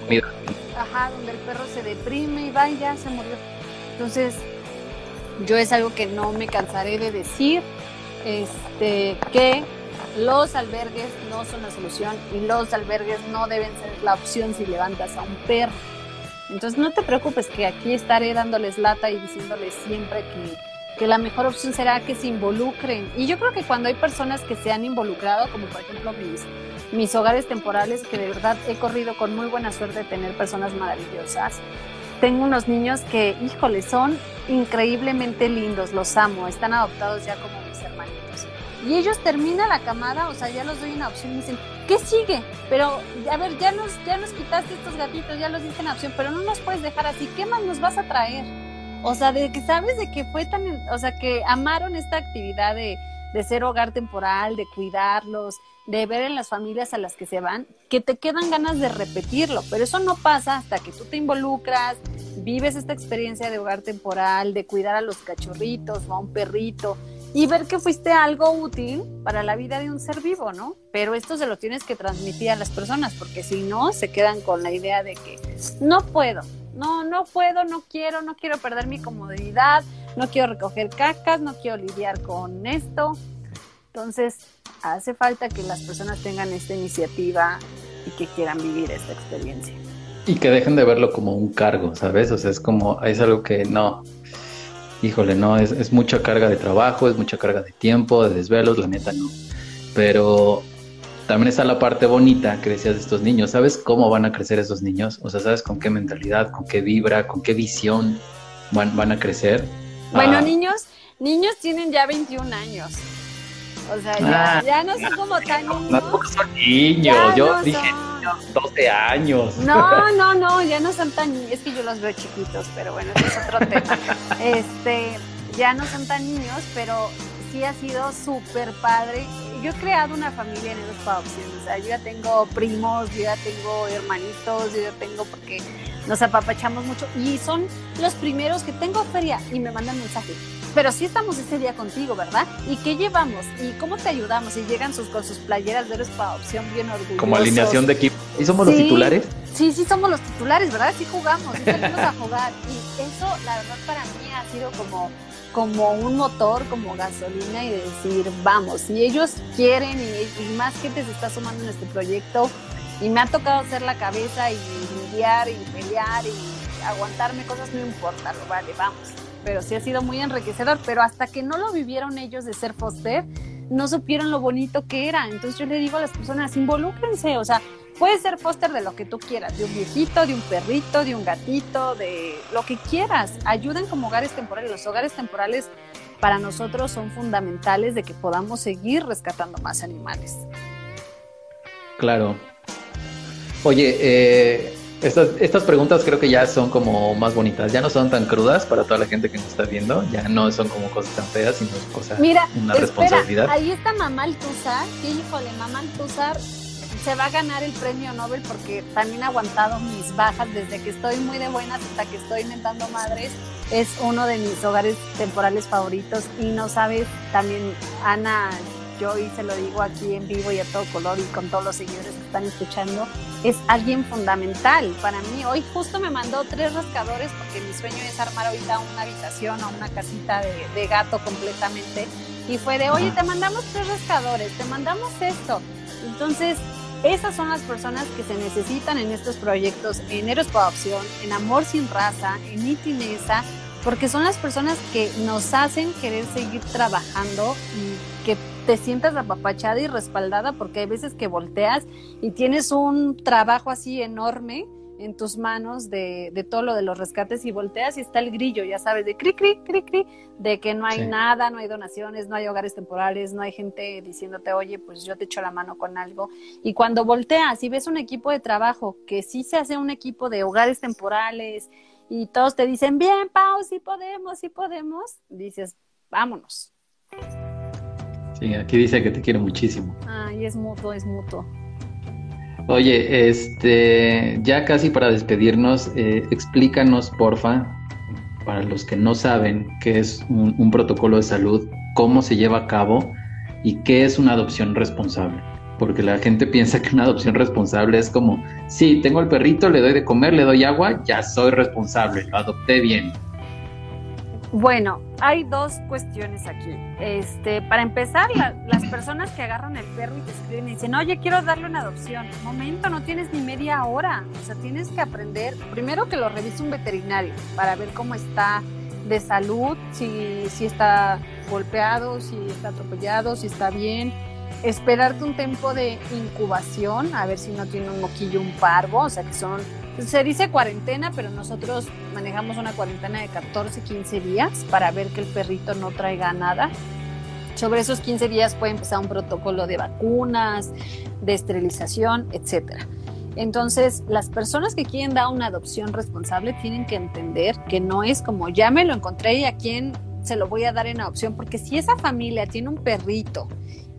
Ajá, donde el perro se deprime y va y ya se murió. Entonces, yo es algo que no me cansaré de decir, este, que los albergues no son la solución y los albergues no deben ser la opción si levantas a un perro. Entonces no te preocupes que aquí estaré dándoles lata y diciéndoles siempre que que la mejor opción será que se involucren. Y yo creo que cuando hay personas que se han involucrado, como por ejemplo mis, mis hogares temporales, que de verdad he corrido con muy buena suerte de tener personas maravillosas, tengo unos niños que, híjole, son increíblemente lindos, los amo, están adoptados ya como mis hermanitos. Y ellos terminan la camada, o sea, ya los doy una opción y dicen, ¿qué sigue? Pero, a ver, ya nos, ya nos quitaste estos gatitos, ya los diste en opción, pero no nos puedes dejar así, ¿qué más nos vas a traer? O sea, de que sabes de que fue tan, o sea, que amaron esta actividad de, de ser hogar temporal, de cuidarlos, de ver en las familias a las que se van, que te quedan ganas de repetirlo, pero eso no pasa hasta que tú te involucras, vives esta experiencia de hogar temporal, de cuidar a los cachorritos o a un perrito y ver que fuiste algo útil para la vida de un ser vivo, ¿no? Pero esto se lo tienes que transmitir a las personas, porque si no, se quedan con la idea de que no puedo, no, no puedo, no quiero, no quiero perder mi comodidad, no quiero recoger cacas, no quiero lidiar con esto. Entonces, hace falta que las personas tengan esta iniciativa y que quieran vivir esta experiencia. Y que dejen de verlo como un cargo, ¿sabes? O sea, es como, es algo que no, híjole, no, es, es mucha carga de trabajo, es mucha carga de tiempo, de desvelos, la neta no. Pero también está la parte bonita que decías de estos niños. ¿Sabes cómo van a crecer esos niños? O sea, ¿sabes con qué mentalidad, con qué vibra, con qué visión van, van a crecer? Bueno, ah. niños, niños tienen ya 21 años. O sea, ya, ah. ya no son como tan niños. No, son niños, yo dije 12 años. No, no, no, ya no son tan niños. Es que yo los veo chiquitos, pero bueno, ese es otro tema. Este, ya no son tan niños, pero sí ha sido súper padre yo he creado una familia en esas adopciones. O sea, yo ya tengo primos, yo ya tengo hermanitos, yo ya tengo porque nos apapachamos mucho. Y son los primeros que tengo feria y me mandan mensajes. Pero sí estamos ese día contigo, ¿verdad? ¿Y qué llevamos? ¿Y cómo te ayudamos? Y llegan sus, con sus playeras de Eres para Adopción bien orgullosos. Como alineación de equipo. ¿Y somos los titulares? Sí, sí, somos los titulares, ¿verdad? Sí jugamos, sí salimos a jugar. Y eso, la verdad, para mí ha sido como como un motor, como gasolina y decir, vamos, si ellos quieren y, más gente se está sumando en este proyecto, y me ha tocado hacer la cabeza y lidiar y pelear y aguantarme cosas, no importa, vale, vamos. Pero sí ha sido muy enriquecedor, pero hasta que no lo vivieron ellos de ser foster, no supieron lo bonito que era. Entonces yo le digo a las personas, involúcrense, o sea, puede ser foster de lo que tú quieras, de un viejito, de un perrito, de un gatito, de lo que quieras. Ayuden como hogares temporales. Los hogares temporales para nosotros son fundamentales de que podamos seguir rescatando más animales. Claro. Oye, eh, estas, estas preguntas creo que ya son como más bonitas, ya no son tan crudas para toda la gente que nos está viendo, ya no son como cosas tan feas, sino cosas, Mira, una espera, responsabilidad. Ahí está Mamá Altuzar, que híjole, Mamá Altuzar se va a ganar el premio Nobel porque también ha aguantado mis bajas desde que estoy muy de buenas hasta que estoy inventando madres. Es uno de mis hogares temporales favoritos y no sabes, también Ana, yo y se lo digo aquí en vivo y a todo color y con todos los seguidores que están escuchando, es alguien fundamental para mí. Hoy justo me mandó tres rascadores porque mi sueño es armar ahorita una habitación o una casita de, de gato completamente. Y fue de, oye, te mandamos tres rascadores, te mandamos esto. Entonces, esas son las personas que se necesitan en estos proyectos, en Héroes por Adopción, en Amor Sin Raza, en Itinesa, porque son las personas que nos hacen querer seguir trabajando y que te sientas apapachada y respaldada, porque hay veces que volteas y tienes un trabajo así enorme en tus manos de, de, todo lo de los rescates y volteas y está el grillo, ya sabes, de cri, cri, cri, cri, de que no hay Sí. nada, no hay donaciones, no hay hogares temporales, no hay gente diciéndote, oye, pues yo te echo la mano con algo. Y cuando volteas y ves un equipo de trabajo que sí se hace un equipo de hogares temporales y todos te dicen, bien, Pau, sí podemos, sí podemos, dices, vámonos. Sí, aquí dice que te quiero muchísimo. Ay, es mutuo, es mutuo. Oye, este, ya casi para despedirnos, eh, explícanos, porfa, para los que no saben qué es un, un protocolo de salud, cómo se lleva a cabo y qué es una adopción responsable. Porque la gente piensa que una adopción responsable es como, sí, tengo el perrito, le doy de comer, le doy agua, ya soy responsable, lo adopté bien. Bueno, hay dos cuestiones aquí. Este, para empezar, la- las personas que agarran el perro y te escriben y dicen, oye, quiero darle una adopción. Momento, no tienes ni media hora. O sea, tienes que aprender, primero que lo revise un veterinario para ver cómo está de salud, si, si está golpeado, si está atropellado, si está bien. Esperarte un tiempo de incubación, a ver si no tiene un moquillo, un parvo, o sea que son se dice cuarentena, pero nosotros manejamos una cuarentena de 14, 15 días para ver que el perrito no traiga nada. Sobre esos 15 días puede empezar un protocolo de vacunas, de esterilización, etcétera. Entonces, las personas que quieren dar una adopción responsable tienen que entender que no es como ya me lo encontré y a quién se lo voy a dar en adopción, porque si esa familia tiene un perrito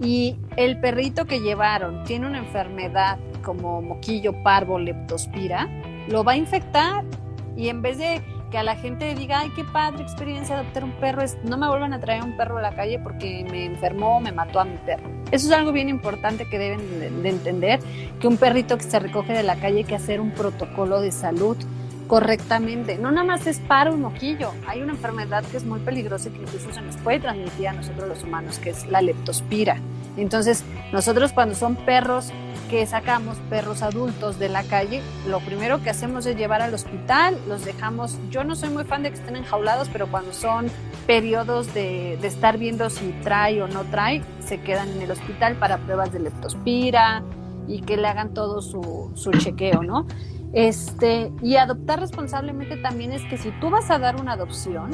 y el perrito que llevaron tiene una enfermedad como moquillo, parvo, leptospira, lo va a infectar y en vez de que a la gente diga, ay, qué padre experiencia adoptar un perro, es no me vuelvan a traer un perro a la calle porque me enfermó o me mató a mi perro. Eso es algo bien importante que deben de, de entender, que un perrito que se recoge de la calle hay que hacer un protocolo de salud correctamente. No nada más es para un moquillo, hay una enfermedad que es muy peligrosa y que incluso se nos puede transmitir a nosotros los humanos, que es la leptospira. Entonces, nosotros cuando son perros que sacamos perros adultos de la calle, lo primero que hacemos es llevar al hospital, los dejamos, yo no soy muy fan de que estén enjaulados, pero cuando son periodos de, de estar viendo si trae o no trae, se quedan en el hospital para pruebas de leptospira y que le hagan todo su, su chequeo, ¿no? Este, y adoptar responsablemente también es que si tú vas a dar una adopción,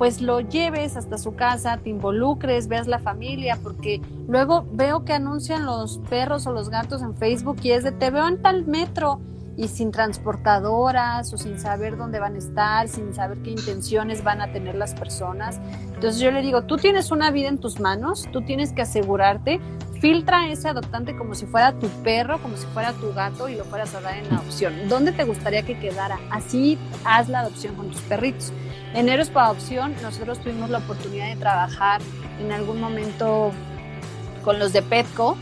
pues lo lleves hasta su casa, te involucres, veas la familia, porque luego veo que anuncian los perros o los gatos en Facebook y es de te veo en tal metro y sin transportadoras o sin saber dónde van a estar, sin saber qué intenciones van a tener las personas. Entonces yo le digo, tú tienes una vida en tus manos, tú tienes que asegurarte, filtra ese adoptante como si fuera tu perro, como si fuera tu gato y lo fueras a dar en adopción. ¿Dónde te gustaría que quedara? Así haz la adopción con tus perritos. En Héroes para Adopción nosotros tuvimos la oportunidad de trabajar en algún momento con los de Petco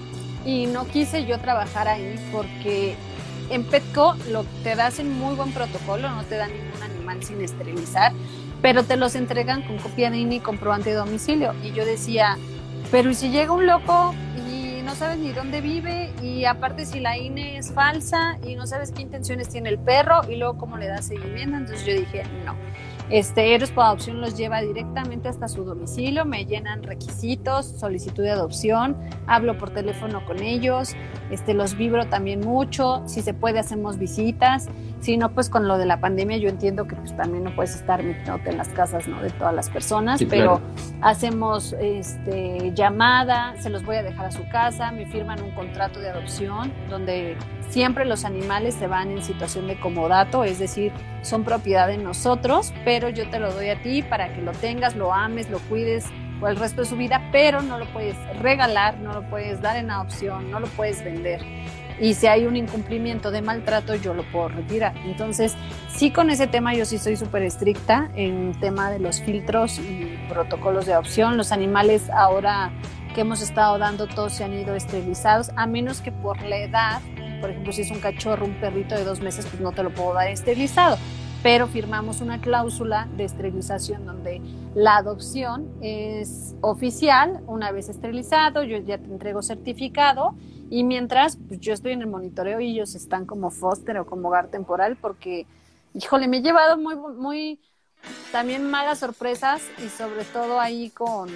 y no quise yo trabajar ahí porque en Petco lo te das en muy buen protocolo, no te dan ningún animal sin esterilizar, pero te los entregan con copia de INE y comprobante de domicilio. Y yo decía, pero ¿y si llega un loco no sabes ni dónde vive y aparte si la INE es falsa y no sabes qué intenciones tiene el perro y luego cómo le da seguimiento. Entonces yo dije, no. Este, Héroes por Adopción los lleva directamente hasta su domicilio, me llenan requisitos, solicitud de adopción, hablo por teléfono con ellos, este, los vibro también mucho, si se puede hacemos visitas, si no, pues con lo de la pandemia yo entiendo que pues también no puedes estar metiéndote en las casas ¿no? de todas las personas, pero hacemos este, llamada, se los voy a dejar a su casa, me firman un contrato de adopción donde siempre los animales se van en situación de comodato, es decir, son propiedad de nosotros, pero yo te lo doy a ti para que lo tengas, lo ames, lo cuides por el resto de su vida, pero no lo puedes regalar, no lo puedes dar en adopción, no lo puedes vender. Y si hay un incumplimiento de maltrato, yo lo puedo retirar. Entonces, sí con ese tema yo sí soy súper estricta en tema de los filtros y protocolos de adopción. Los animales ahora que hemos estado dando, todos se han ido esterilizados, a menos que por la edad por ejemplo, si es un cachorro, un perrito de dos meses, pues no te lo puedo dar esterilizado. Pero firmamos una cláusula de esterilización donde la adopción es oficial una vez esterilizado, yo ya te entrego certificado y mientras pues yo estoy en el monitoreo y ellos están como foster o como hogar temporal porque, híjole, me he llevado muy, muy, también malas sorpresas y sobre todo ahí con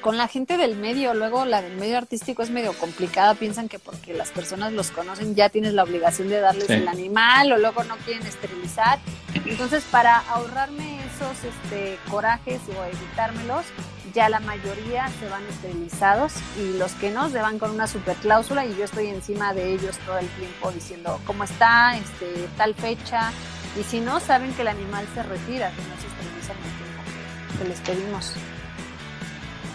con la gente del medio, luego la del medio artístico es medio complicada, piensan que porque las personas los conocen ya tienes la obligación de darles el animal o luego no quieren esterilizar. Entonces, para ahorrarme este, corajes o evitármelos, ya la mayoría se van esterilizados y los que no se van con una super cláusula y yo estoy encima de ellos todo el tiempo diciendo cómo está, este, tal fecha y si no, saben que el animal se retira, que no se esteriliza en el tiempo que les pedimos.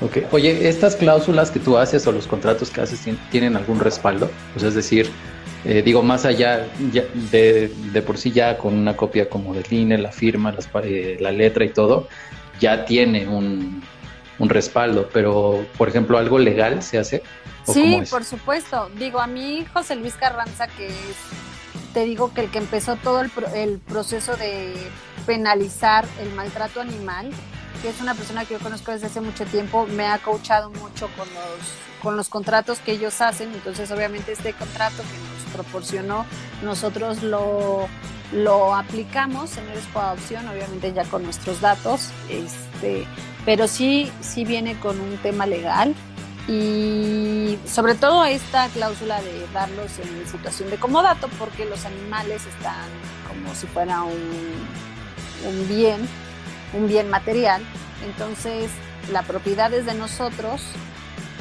Okay. Oye, ¿estas cláusulas que tú haces o los contratos que haces tienen algún respaldo? Sea, es decir, eh, digo, más allá de, de, por sí ya con una copia como del INE, la firma, eh, la letra y todo, ya tiene un, un, respaldo, pero, por ejemplo, ¿algo legal se hace? Sí, por supuesto. Digo, a mí José Luis Carranza, que es, te digo que el que empezó todo el, el proceso de penalizar el maltrato animal, que es una persona que yo conozco desde hace mucho tiempo, me ha coachado mucho con los, con los contratos que ellos hacen. Entonces, obviamente, este contrato que nos proporcionó, nosotros lo, lo aplicamos en el Expo Adopción, obviamente ya con nuestros datos, este, pero sí, sí viene con un tema legal y sobre todo esta cláusula de darlos en situación de comodato porque los animales están como si fuera un, un bien un bien material, entonces la propiedad es de nosotros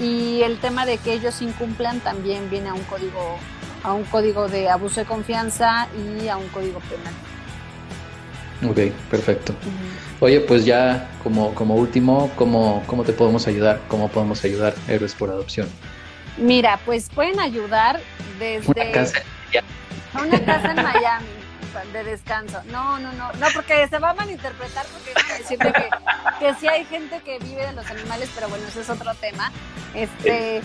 y el tema de que ellos incumplan también viene a un código a un código de abuso de confianza y a un código penal. Ok, perfecto. Oye, pues ya como, como último, ¿cómo, ¿cómo te podemos ayudar? ¿Cómo podemos ayudar Héroes por Adopción? Mira, pues pueden ayudar desde... Una casa, una casa en Miami de descanso. No, no, no, no, porque se va a malinterpretar porque decirte que, que sí hay gente que vive de los animales, pero bueno, ese es otro tema. Este,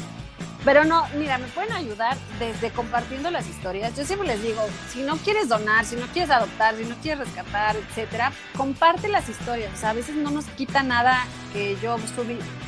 pero no, mira, me pueden ayudar desde compartiendo las historias. Yo siempre les digo, si no quieres donar, si no quieres adoptar, si no quieres rescatar, etcétera, comparte las historias. O sea, a veces no nos quita nada que yo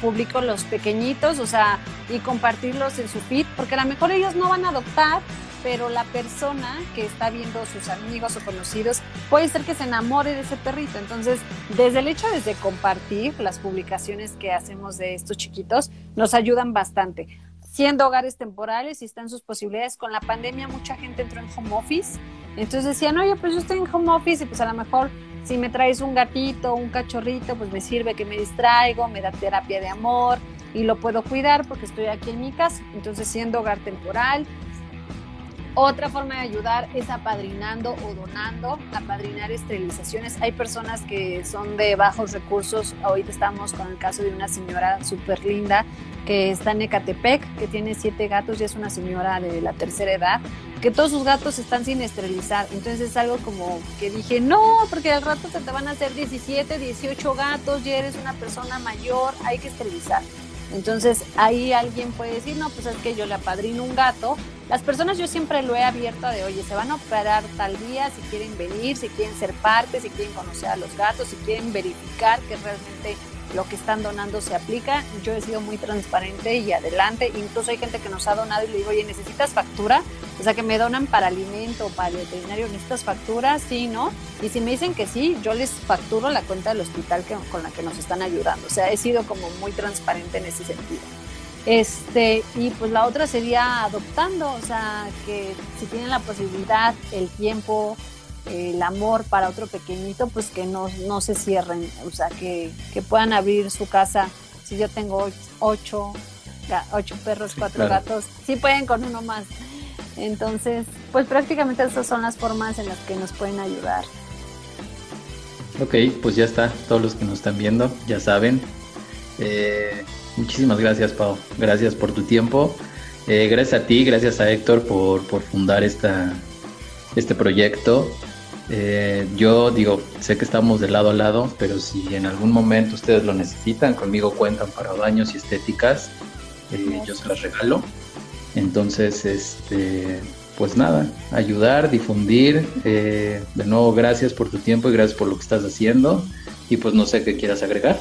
publico los pequeñitos, o sea, y compartirlos en su feed, porque a lo mejor ellos no van a adoptar, pero la persona que está viendo sus amigos o conocidos puede ser que se enamore de ese perrito. Entonces, desde el hecho de compartir las publicaciones que hacemos de estos chiquitos, nos ayudan bastante. Siendo hogares temporales y están sus posibilidades, con la pandemia mucha gente entró en home office, entonces decían, oye, pues yo estoy en home office y pues a lo mejor si me traes un gatito, un cachorrito, pues me sirve que me distraigo, me da terapia de amor y lo puedo cuidar porque estoy aquí en mi casa. Entonces, siendo hogar temporal, otra forma de ayudar es apadrinando o donando, apadrinar esterilizaciones. Hay personas que son de bajos recursos. Ahorita estamos con el caso de una señora súper linda que está en Ecatepec, que tiene siete gatos y es una señora de la tercera edad, que todos sus gatos están sin esterilizar. Entonces es algo como que dije, no, porque al rato se te van a hacer 17, 18 gatos, ya eres una persona mayor, hay que esterilizar. Entonces ahí alguien puede decir, no, pues es que yo le apadrino un gato. Las personas yo siempre lo he abierto de, oye, se van a operar tal día, si quieren venir, si quieren ser parte, si quieren conocer a los gatos, si quieren verificar que realmente lo que están donando se aplica. Yo he sido muy transparente y adelante. Incluso hay gente que nos ha donado y le digo, oye, ¿necesitas factura? O sea, que me donan para alimento, para el veterinario, ¿necesitas factura? Sí, ¿no? Y si me dicen que sí, yo les facturo la cuenta del hospital con la que nos están ayudando. O sea, he sido como muy transparente en ese sentido. Este, y pues la otra sería adoptando, o sea, que si tienen la posibilidad, el tiempo, el amor para otro pequeñito, pues que no, no se cierren, o sea, que, que puedan abrir su casa. Si yo tengo ocho, ocho perros, cuatro gatos, sí pueden con uno más. Entonces, pues prácticamente esas son las formas en las que nos pueden ayudar. Ok, pues ya está. Todos los que nos están viendo ya saben. Eh, muchísimas gracias, Pau. Gracias por tu tiempo. Eh, gracias a ti, gracias a Héctor por, por fundar esta, este proyecto. Eh, yo digo, sé que estamos de lado a lado, pero si en algún momento ustedes lo necesitan, conmigo cuentan para baños y estéticas, eh, yo se las regalo. Entonces, este, pues nada, ayudar, difundir. De nuevo, gracias por tu tiempo y gracias por lo que estás haciendo. Y pues no sé qué quieras agregar.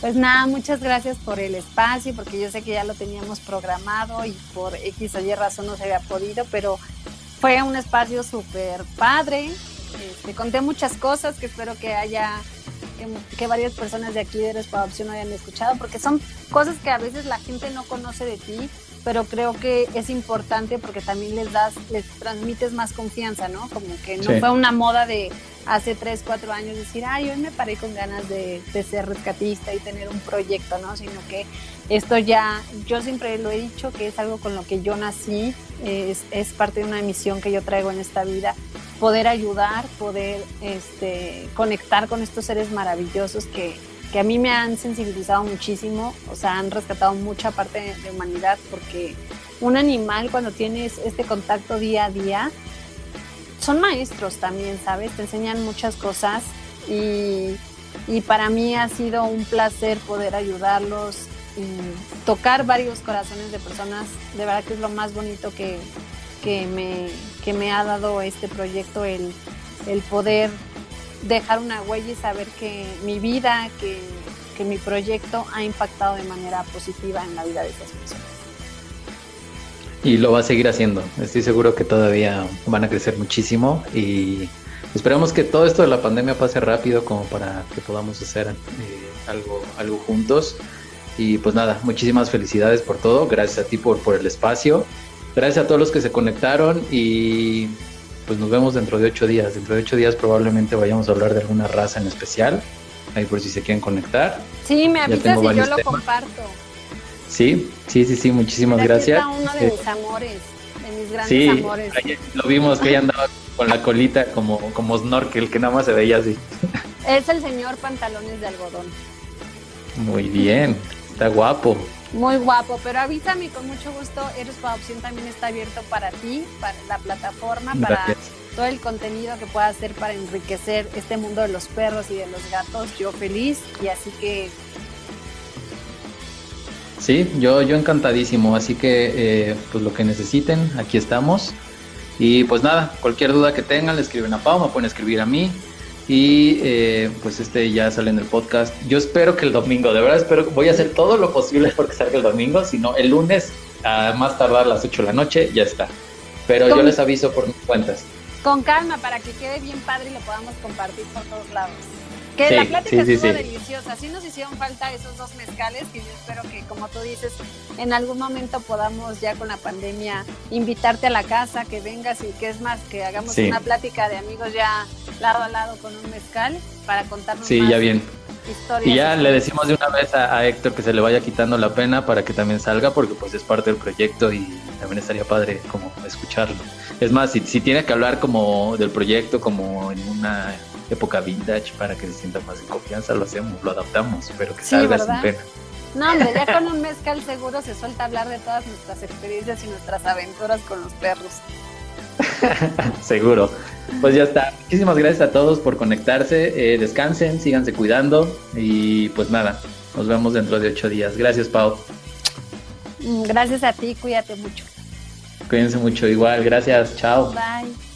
Pues nada, muchas gracias por el espacio, porque yo sé que ya lo teníamos programado y por X o Y razón no se había podido, pero fue un espacio súper padre. Este, conté muchas cosas que espero que haya, que, varias personas de aquí de Eres para Adopción hayan escuchado, porque son cosas que a veces la gente no conoce de ti, pero creo que es importante porque también les das, les transmites más confianza, ¿no? Como que no fue una moda de hace 3, 4 años decir, ay, hoy me paré con ganas de, de, ser rescatista y tener un proyecto, ¿no? Sino que esto ya, yo siempre lo he dicho, que es algo con lo que yo nací, es, parte de una misión que yo traigo en esta vida, poder ayudar, poder este, conectar con estos seres maravillosos que, que a mí me han sensibilizado muchísimo, o sea, han rescatado mucha parte de humanidad porque un animal cuando tienes este contacto día a día, son maestros también, ¿sabes? Te enseñan muchas cosas y, para mí ha sido un placer poder ayudarlos y tocar varios corazones de personas. De verdad que es lo más bonito que, me, me ha dado este proyecto, el, el poder dejar una huella y saber que mi vida, que, que mi proyecto ha impactado de manera positiva en la vida de esas personas. Y lo va a seguir haciendo. Estoy seguro que todavía van a crecer muchísimo y esperamos que todo esto de la pandemia pase rápido como para que podamos hacer eh, algo, algo juntos. Y pues nada, muchísimas felicidades por todo. Gracias a ti por, por el espacio. Gracias a todos los que se conectaron y pues nos vemos dentro de ocho días. Dentro de ocho días probablemente vayamos a hablar de alguna raza en especial. Ahí por si se quieren conectar. Sí, me avisas y yo lo comparto. Sí, sí, sí, sí, muchísimas gracias. uno de mis amores, de mis grandes amores. lo vimos que ella andaba con la colita como, como snorkel, que nada más se veía así. Es el señor pantalones de algodón. Muy bien, está guapo. Muy guapo, pero avísame con mucho gusto, Eres para Opción también está abierto para ti, para la plataforma, para todo el contenido que pueda hacer para enriquecer este mundo de los perros y de los gatos. Yo feliz y así que Sí, yo, yo encantadísimo, así que eh, pues lo que necesiten, aquí estamos. Y pues nada, cualquier duda que tengan, le escriben a Pau, me pueden escribir a mí. Y eh, pues este ya sale en el podcast. Yo espero que el domingo, de verdad espero, voy a hacer todo lo posible porque salga el domingo, si no el lunes, a más tardar las 8 de la noche, ya está. Pero yo les aviso por mis cuentas. Con calma, para que quede bien padre y lo podamos compartir por todos lados. Que la plática estuvo deliciosa. Sí nos hicieron falta esos dos mezcales que yo espero que, como tú dices, en algún momento podamos ya con la pandemia invitarte a la casa, que vengas y que es más, que hagamos una plática de amigos ya lado a lado con un mezcal para contarnos sí, ya bien. Y ya le decimos de una vez a, Héctor que se le vaya quitando la pena para que también salga, porque pues es parte del proyecto y también estaría padre como escucharlo. Es más, si, si tiene que hablar como del proyecto, como en una época vintage para que se sienta más en confianza, lo hacemos, lo adaptamos, pero que salga sin pena. No, hombre, ya con un mezcal seguro se suelta hablar de todas nuestras experiencias y nuestras aventuras con los perros. seguro. Pues ya está. Muchísimas gracias a todos por conectarse. Eh, descansen, síganse cuidando y pues nada, nos vemos dentro de ocho días. Gracias, Pau. Mm, gracias a ti, cuídate mucho. Cuídense mucho igual. Gracias, chao. Bye.